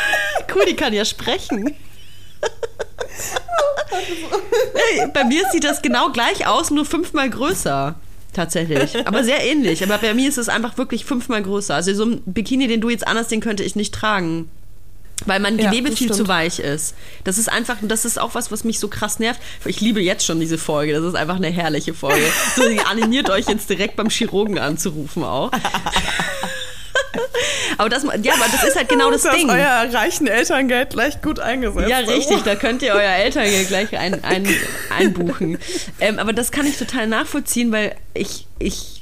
Speaker 1: *laughs* cool, die kann ja sprechen. bei mir sieht das genau gleich aus, nur fünfmal größer. Tatsächlich. Aber sehr ähnlich. Aber bei mir ist es einfach wirklich fünfmal größer. Also so ein Bikini, den du jetzt anders, den könnte ich nicht tragen. Weil mein Gewebe ja, viel stimmt. zu weich ist. Das ist einfach, das ist auch was, was mich so krass nervt. Ich liebe jetzt schon diese Folge. Das ist einfach eine herrliche Folge. *laughs* So, sie animiert euch jetzt direkt beim Chirurgen anzurufen auch. *laughs* aber das, ja, aber das ist halt genau das, das Ding.
Speaker 2: euer reichen Elterngeld gleich gut eingesetzt.
Speaker 1: Ja, richtig, da könnt ihr euer Elterngeld *laughs* gleich ein, ein, einbuchen. Ähm, aber das kann ich total nachvollziehen, weil ich, ich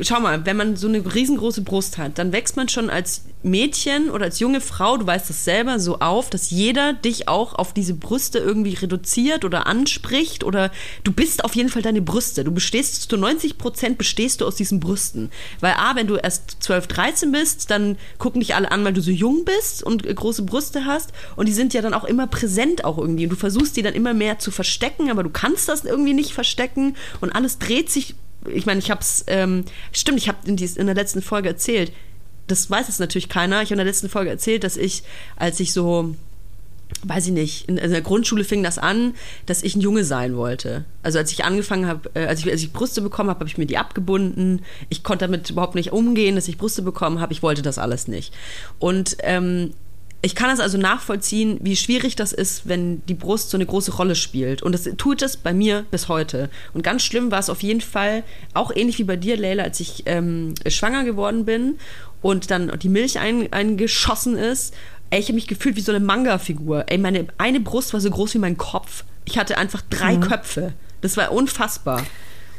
Speaker 1: schau mal, wenn man so eine riesengroße Brust hat, dann wächst man schon als Mädchen oder als junge Frau, du weißt das selber, so auf, dass jeder dich auch auf diese Brüste irgendwie reduziert oder anspricht oder du bist auf jeden Fall deine Brüste. Du bestehst zu 90 Prozent bestehst du aus diesen Brüsten. Weil A, wenn du erst 12, 13 bist, dann gucken dich alle an, weil du so jung bist und große Brüste hast und die sind ja dann auch immer präsent auch irgendwie und du versuchst die dann immer mehr zu verstecken, aber du kannst das irgendwie nicht verstecken und alles dreht sich ich meine, ich habe es, ähm, stimmt, ich habe in, in der letzten Folge erzählt, das weiß jetzt natürlich keiner, ich habe in der letzten Folge erzählt, dass ich, als ich so, weiß ich nicht, in, in der Grundschule fing das an, dass ich ein Junge sein wollte. Also als ich angefangen habe, äh, als, ich, als ich Brüste bekommen habe, habe ich mir die abgebunden. Ich konnte damit überhaupt nicht umgehen, dass ich Brüste bekommen habe. Ich wollte das alles nicht. Und ähm, ich kann es also nachvollziehen, wie schwierig das ist, wenn die Brust so eine große Rolle spielt. Und das tut es bei mir bis heute. Und ganz schlimm war es auf jeden Fall, auch ähnlich wie bei dir, Leila, als ich ähm, schwanger geworden bin und dann die Milch ein, eingeschossen ist. Ey, ich habe mich gefühlt wie so eine Manga-Figur. Ey, meine eine Brust war so groß wie mein Kopf. Ich hatte einfach drei mhm. Köpfe. Das war unfassbar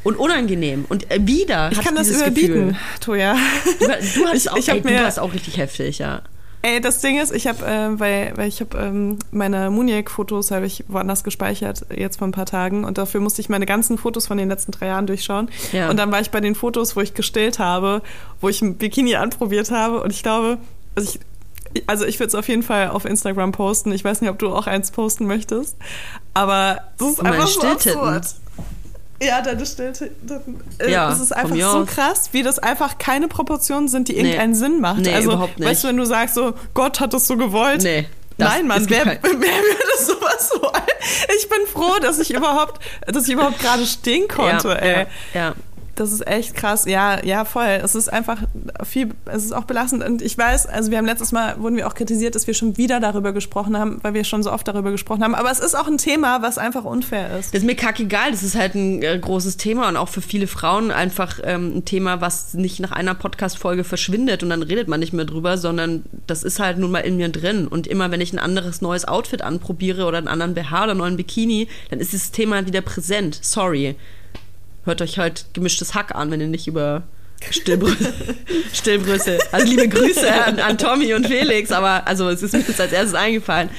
Speaker 1: und unangenehm. Und äh, wieder
Speaker 2: ich kann das überbieten, Gefühl. Toja.
Speaker 1: Du, du, hast *laughs* ich, auch, ich ey, du hast auch richtig heftig, ja.
Speaker 2: Ey, das Ding ist, ich habe, äh, weil, weil ich habe ähm, meine Muniac-Fotos habe ich woanders gespeichert jetzt vor ein paar Tagen und dafür musste ich meine ganzen Fotos von den letzten drei Jahren durchschauen. Ja. Und dann war ich bei den Fotos, wo ich gestillt habe, wo ich ein Bikini anprobiert habe und ich glaube, also ich, also ich würde es auf jeden Fall auf Instagram posten. Ich weiß nicht, ob du auch eins posten möchtest, aber das ist einfach so absurd. Ja, deine Stillte. Äh, ja, es ist einfach so krass, wie das einfach keine Proportionen sind, die irgendeinen nee. Sinn macht.
Speaker 1: Nee,
Speaker 2: also,
Speaker 1: überhaupt nicht.
Speaker 2: weißt du, wenn du sagst, so, Gott hat es so gewollt. Nee. Das, Nein, Mann, wer, *laughs* wer würde sowas *laughs* wollen? Ich bin froh, dass ich überhaupt, dass ich überhaupt gerade stehen konnte,
Speaker 1: ja,
Speaker 2: ey.
Speaker 1: Ja, ja.
Speaker 2: Das ist echt krass. Ja, ja, voll. Es ist einfach viel, es ist auch belastend. Und ich weiß, also wir haben letztes Mal, wurden wir auch kritisiert, dass wir schon wieder darüber gesprochen haben, weil wir schon so oft darüber gesprochen haben. Aber es ist auch ein Thema, was einfach unfair ist.
Speaker 1: Das ist mir kackegal. Das ist halt ein äh, großes Thema und auch für viele Frauen einfach ähm, ein Thema, was nicht nach einer Podcast-Folge verschwindet und dann redet man nicht mehr drüber, sondern das ist halt nun mal in mir drin. Und immer, wenn ich ein anderes neues Outfit anprobiere oder einen anderen BH oder einen neuen Bikini, dann ist das Thema wieder präsent. Sorry hört euch halt gemischtes Hack an, wenn ihr nicht über Stillbrüste. *laughs* Stillbrüste. Also liebe Grüße an, an, Tommy und Felix, aber also es ist mir jetzt als erstes eingefallen.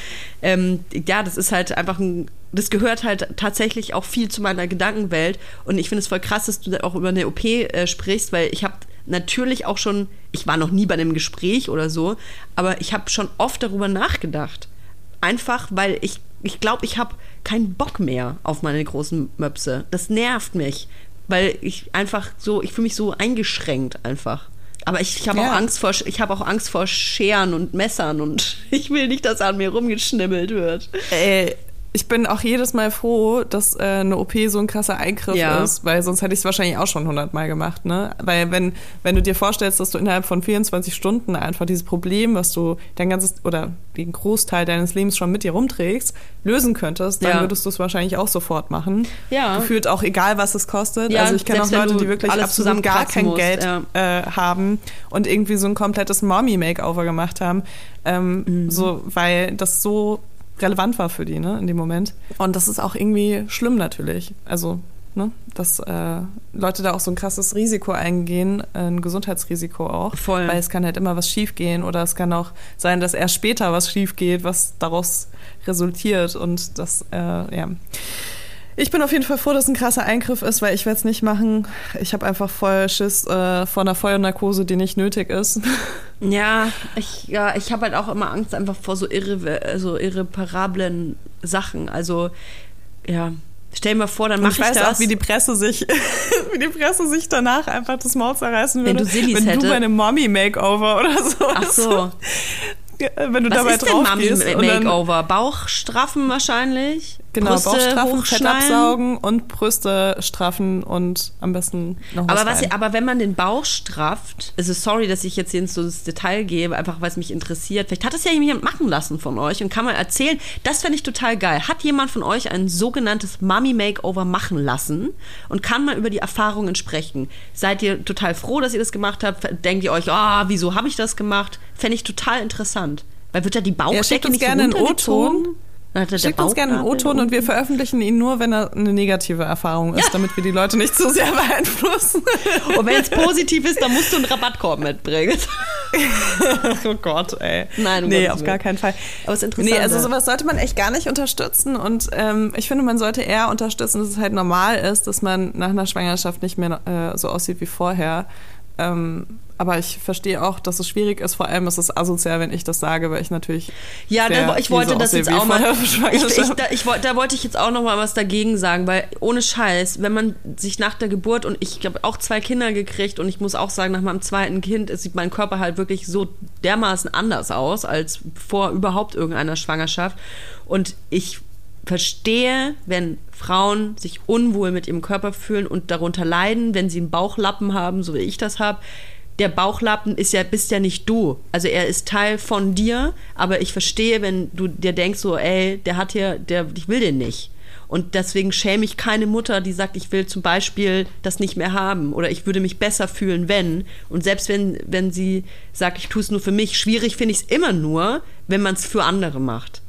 Speaker 1: Ähm, ja, das ist halt einfach ein das gehört halt tatsächlich auch viel zu meiner Gedankenwelt. Und ich finde es voll krass, dass du auch über eine OP äh, sprichst, weil ich habe natürlich auch schon, ich war noch nie bei einem Gespräch oder so, aber ich habe schon oft darüber nachgedacht. Einfach, weil ich, ich glaube, ich habe keinen Bock mehr auf meine großen Möpse. Das nervt mich, weil ich einfach so, ich fühle mich so eingeschränkt einfach. Aber ich, ich habe ja. auch Angst vor, ich habe auch Angst vor Scheren und Messern und *laughs* ich will nicht, dass an mir rumgeschnibbelt wird.
Speaker 2: Äh, ich bin auch jedes Mal froh, dass äh, eine OP so ein krasser Eingriff ja. ist, weil sonst hätte ich es wahrscheinlich auch schon hundertmal gemacht. Ne? Weil wenn, wenn du dir vorstellst, dass du innerhalb von 24 Stunden einfach dieses Problem, was du dein ganzes oder den Großteil deines Lebens schon mit dir rumträgst, lösen könntest, dann ja. würdest du es wahrscheinlich auch sofort machen. Ja. Gefühlt auch egal, was es kostet. Ja, also ich kenne auch Leute, die wirklich absolut gar kein musst, Geld ja. äh, haben und irgendwie so ein komplettes Mommy-Makeover gemacht haben. Ähm, mhm. So, weil das so relevant war für die, ne, in dem Moment. Und das ist auch irgendwie schlimm natürlich. Also, ne, dass äh, Leute da auch so ein krasses Risiko eingehen, ein Gesundheitsrisiko auch. Voll. Weil es kann halt immer was schiefgehen oder es kann auch sein, dass erst später was schief geht, was daraus resultiert. Und das, äh, ja. Ich bin auf jeden Fall froh, dass es ein krasser Eingriff ist, weil ich werde es nicht machen. Ich habe einfach voll Schiss äh, vor einer Feuernarkose, die nicht nötig ist. *laughs*
Speaker 1: Ja, ich, ja, ich habe halt auch immer Angst einfach vor so, irre, so irreparablen Sachen. Also, ja, Stell dir mal vor, dann mache ich, ich weiß das. auch,
Speaker 2: wie die Presse sich, *laughs* wie die Presse sich danach einfach das Maul zerreißen würde.
Speaker 1: Wenn du Sillis
Speaker 2: wenn
Speaker 1: hätte.
Speaker 2: du meine Mommy Makeover oder so.
Speaker 1: Ach so.
Speaker 2: Wenn du
Speaker 1: Was
Speaker 2: dabei
Speaker 1: ist denn
Speaker 2: drauf
Speaker 1: Mami Makeover? Bauch straffen wahrscheinlich?
Speaker 2: Genau, Brüste Bauchstrafen, Fett absaugen und Brüste straffen und am besten noch was
Speaker 1: aber, was, aber wenn man den Bauch strafft, also sorry, dass ich jetzt hier ins so das Detail gehe, einfach weil es mich interessiert. Vielleicht hat es ja jemand machen lassen von euch und kann mal erzählen. Das fände ich total geil. Hat jemand von euch ein sogenanntes Mummy Makeover machen lassen und kann mal über die Erfahrungen sprechen? Seid ihr total froh, dass ihr das gemacht habt? Denkt ihr euch, ah, oh, wieso habe ich das gemacht? Fände ich total interessant. Weil wird ja die Bauchdecke ja, nicht gerne so
Speaker 2: O-Ton. Schickt uns gerne einen O-Ton und wir veröffentlichen ihn nur, wenn er eine negative Erfahrung ist, ja. damit wir die Leute nicht zu sehr *laughs* beeinflussen.
Speaker 1: Und wenn es positiv ist, dann musst du einen Rabattkorb mitbringen. *laughs*
Speaker 2: oh Gott, ey.
Speaker 1: Nein, um
Speaker 2: nee, auf gar keinen Fall.
Speaker 1: Aber es ist interessant.
Speaker 2: Nee, also sowas sollte man echt gar nicht unterstützen. Und ähm, ich finde, man sollte eher unterstützen, dass es halt normal ist, dass man nach einer Schwangerschaft nicht mehr äh, so aussieht wie vorher. Ähm, aber ich verstehe auch, dass es schwierig ist. Vor allem ist es asozial, wenn ich das sage, weil ich natürlich.
Speaker 1: Ja, da, ich wollte das jetzt auch mal. *laughs* Ich, ich, da, ich, da wollte ich jetzt auch noch mal was dagegen sagen, weil ohne Scheiß, wenn man sich nach der Geburt und ich habe auch zwei Kinder gekriegt und ich muss auch sagen, nach meinem zweiten Kind sieht mein Körper halt wirklich so dermaßen anders aus als vor überhaupt irgendeiner Schwangerschaft. Und ich verstehe, wenn Frauen sich unwohl mit ihrem Körper fühlen und darunter leiden, wenn sie einen Bauchlappen haben, so wie ich das habe der Bauchlappen ist ja, bist ja nicht du. Also er ist Teil von dir, aber ich verstehe, wenn du dir denkst, so, ey, der hat hier, der, ich will den nicht. Und deswegen schäme ich keine Mutter, die sagt, ich will zum Beispiel das nicht mehr haben oder ich würde mich besser fühlen, wenn. Und selbst wenn, wenn sie sagt, ich tue es nur für mich, schwierig finde ich es immer nur, wenn man es für andere macht.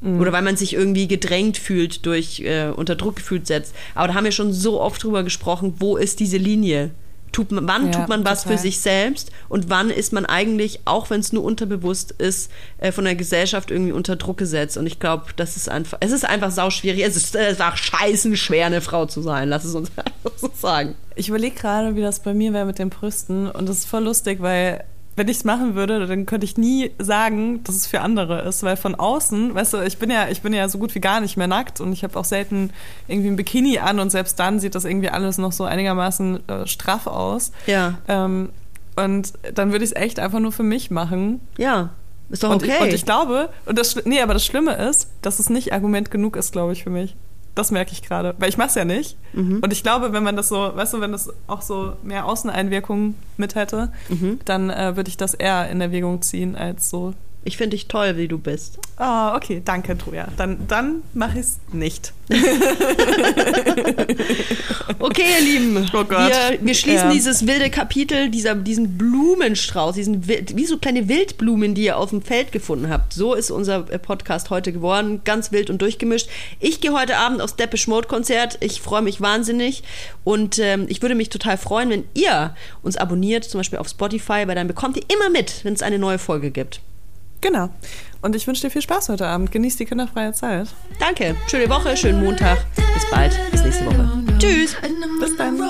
Speaker 1: Mhm. Oder weil man sich irgendwie gedrängt fühlt, durch äh, unter Druck gefühlt setzt. Aber da haben wir schon so oft drüber gesprochen, wo ist diese Linie? Tut man, wann ja, tut man was total. für sich selbst und wann ist man eigentlich, auch wenn es nur unterbewusst ist, äh, von der Gesellschaft irgendwie unter Druck gesetzt? Und ich glaube, das ist einfach, es ist einfach sauschwierig. Es ist, es ist auch scheißen schwer, eine Frau zu sein. Lass es uns *laughs* einfach so sagen.
Speaker 2: Ich überlege gerade, wie das bei mir wäre mit den Brüsten und das ist voll lustig, weil wenn ich es machen würde, dann könnte ich nie sagen, dass es für andere ist, weil von außen, weißt du, ich bin ja, ich bin ja so gut wie gar nicht mehr nackt und ich habe auch selten irgendwie ein Bikini an und selbst dann sieht das irgendwie alles noch so einigermaßen äh, straff aus.
Speaker 1: Ja.
Speaker 2: Ähm, und dann würde ich es echt einfach nur für mich machen.
Speaker 1: Ja. Ist doch okay.
Speaker 2: Und ich, und ich glaube, und das, nee, aber das Schlimme ist, dass es nicht Argument genug ist, glaube ich, für mich. Das merke ich gerade. Weil ich mache es ja nicht. Mhm. Und ich glaube, wenn man das so, weißt du, wenn das auch so mehr Außeneinwirkungen mit hätte, mhm. dann äh, würde ich das eher in Erwägung ziehen, als so
Speaker 1: ich finde dich toll, wie du bist.
Speaker 2: Ah, oh, okay, danke, Troja. Dann, dann mache ich es nicht. *laughs*
Speaker 1: okay, ihr Lieben. Oh Gott. Wir, wir schließen ja. dieses wilde Kapitel, dieser, diesen Blumenstrauß, diesen, wie so kleine Wildblumen, die ihr auf dem Feld gefunden habt. So ist unser äh, Podcast heute geworden. Ganz wild und durchgemischt. Ich gehe heute Abend aufs Depeche Mode Konzert. Ich freue mich wahnsinnig. Und ähm, ich würde mich total freuen, wenn ihr uns abonniert, zum Beispiel auf Spotify, weil dann bekommt ihr immer mit, wenn es eine neue Folge gibt.
Speaker 2: Genau. Und ich wünsche dir viel Spaß heute Abend. Genieß die kinderfreie Zeit.
Speaker 1: Danke. Schöne Woche, schönen Montag. Bis bald. Bis nächste Woche. Tschüss.
Speaker 2: Bis dann.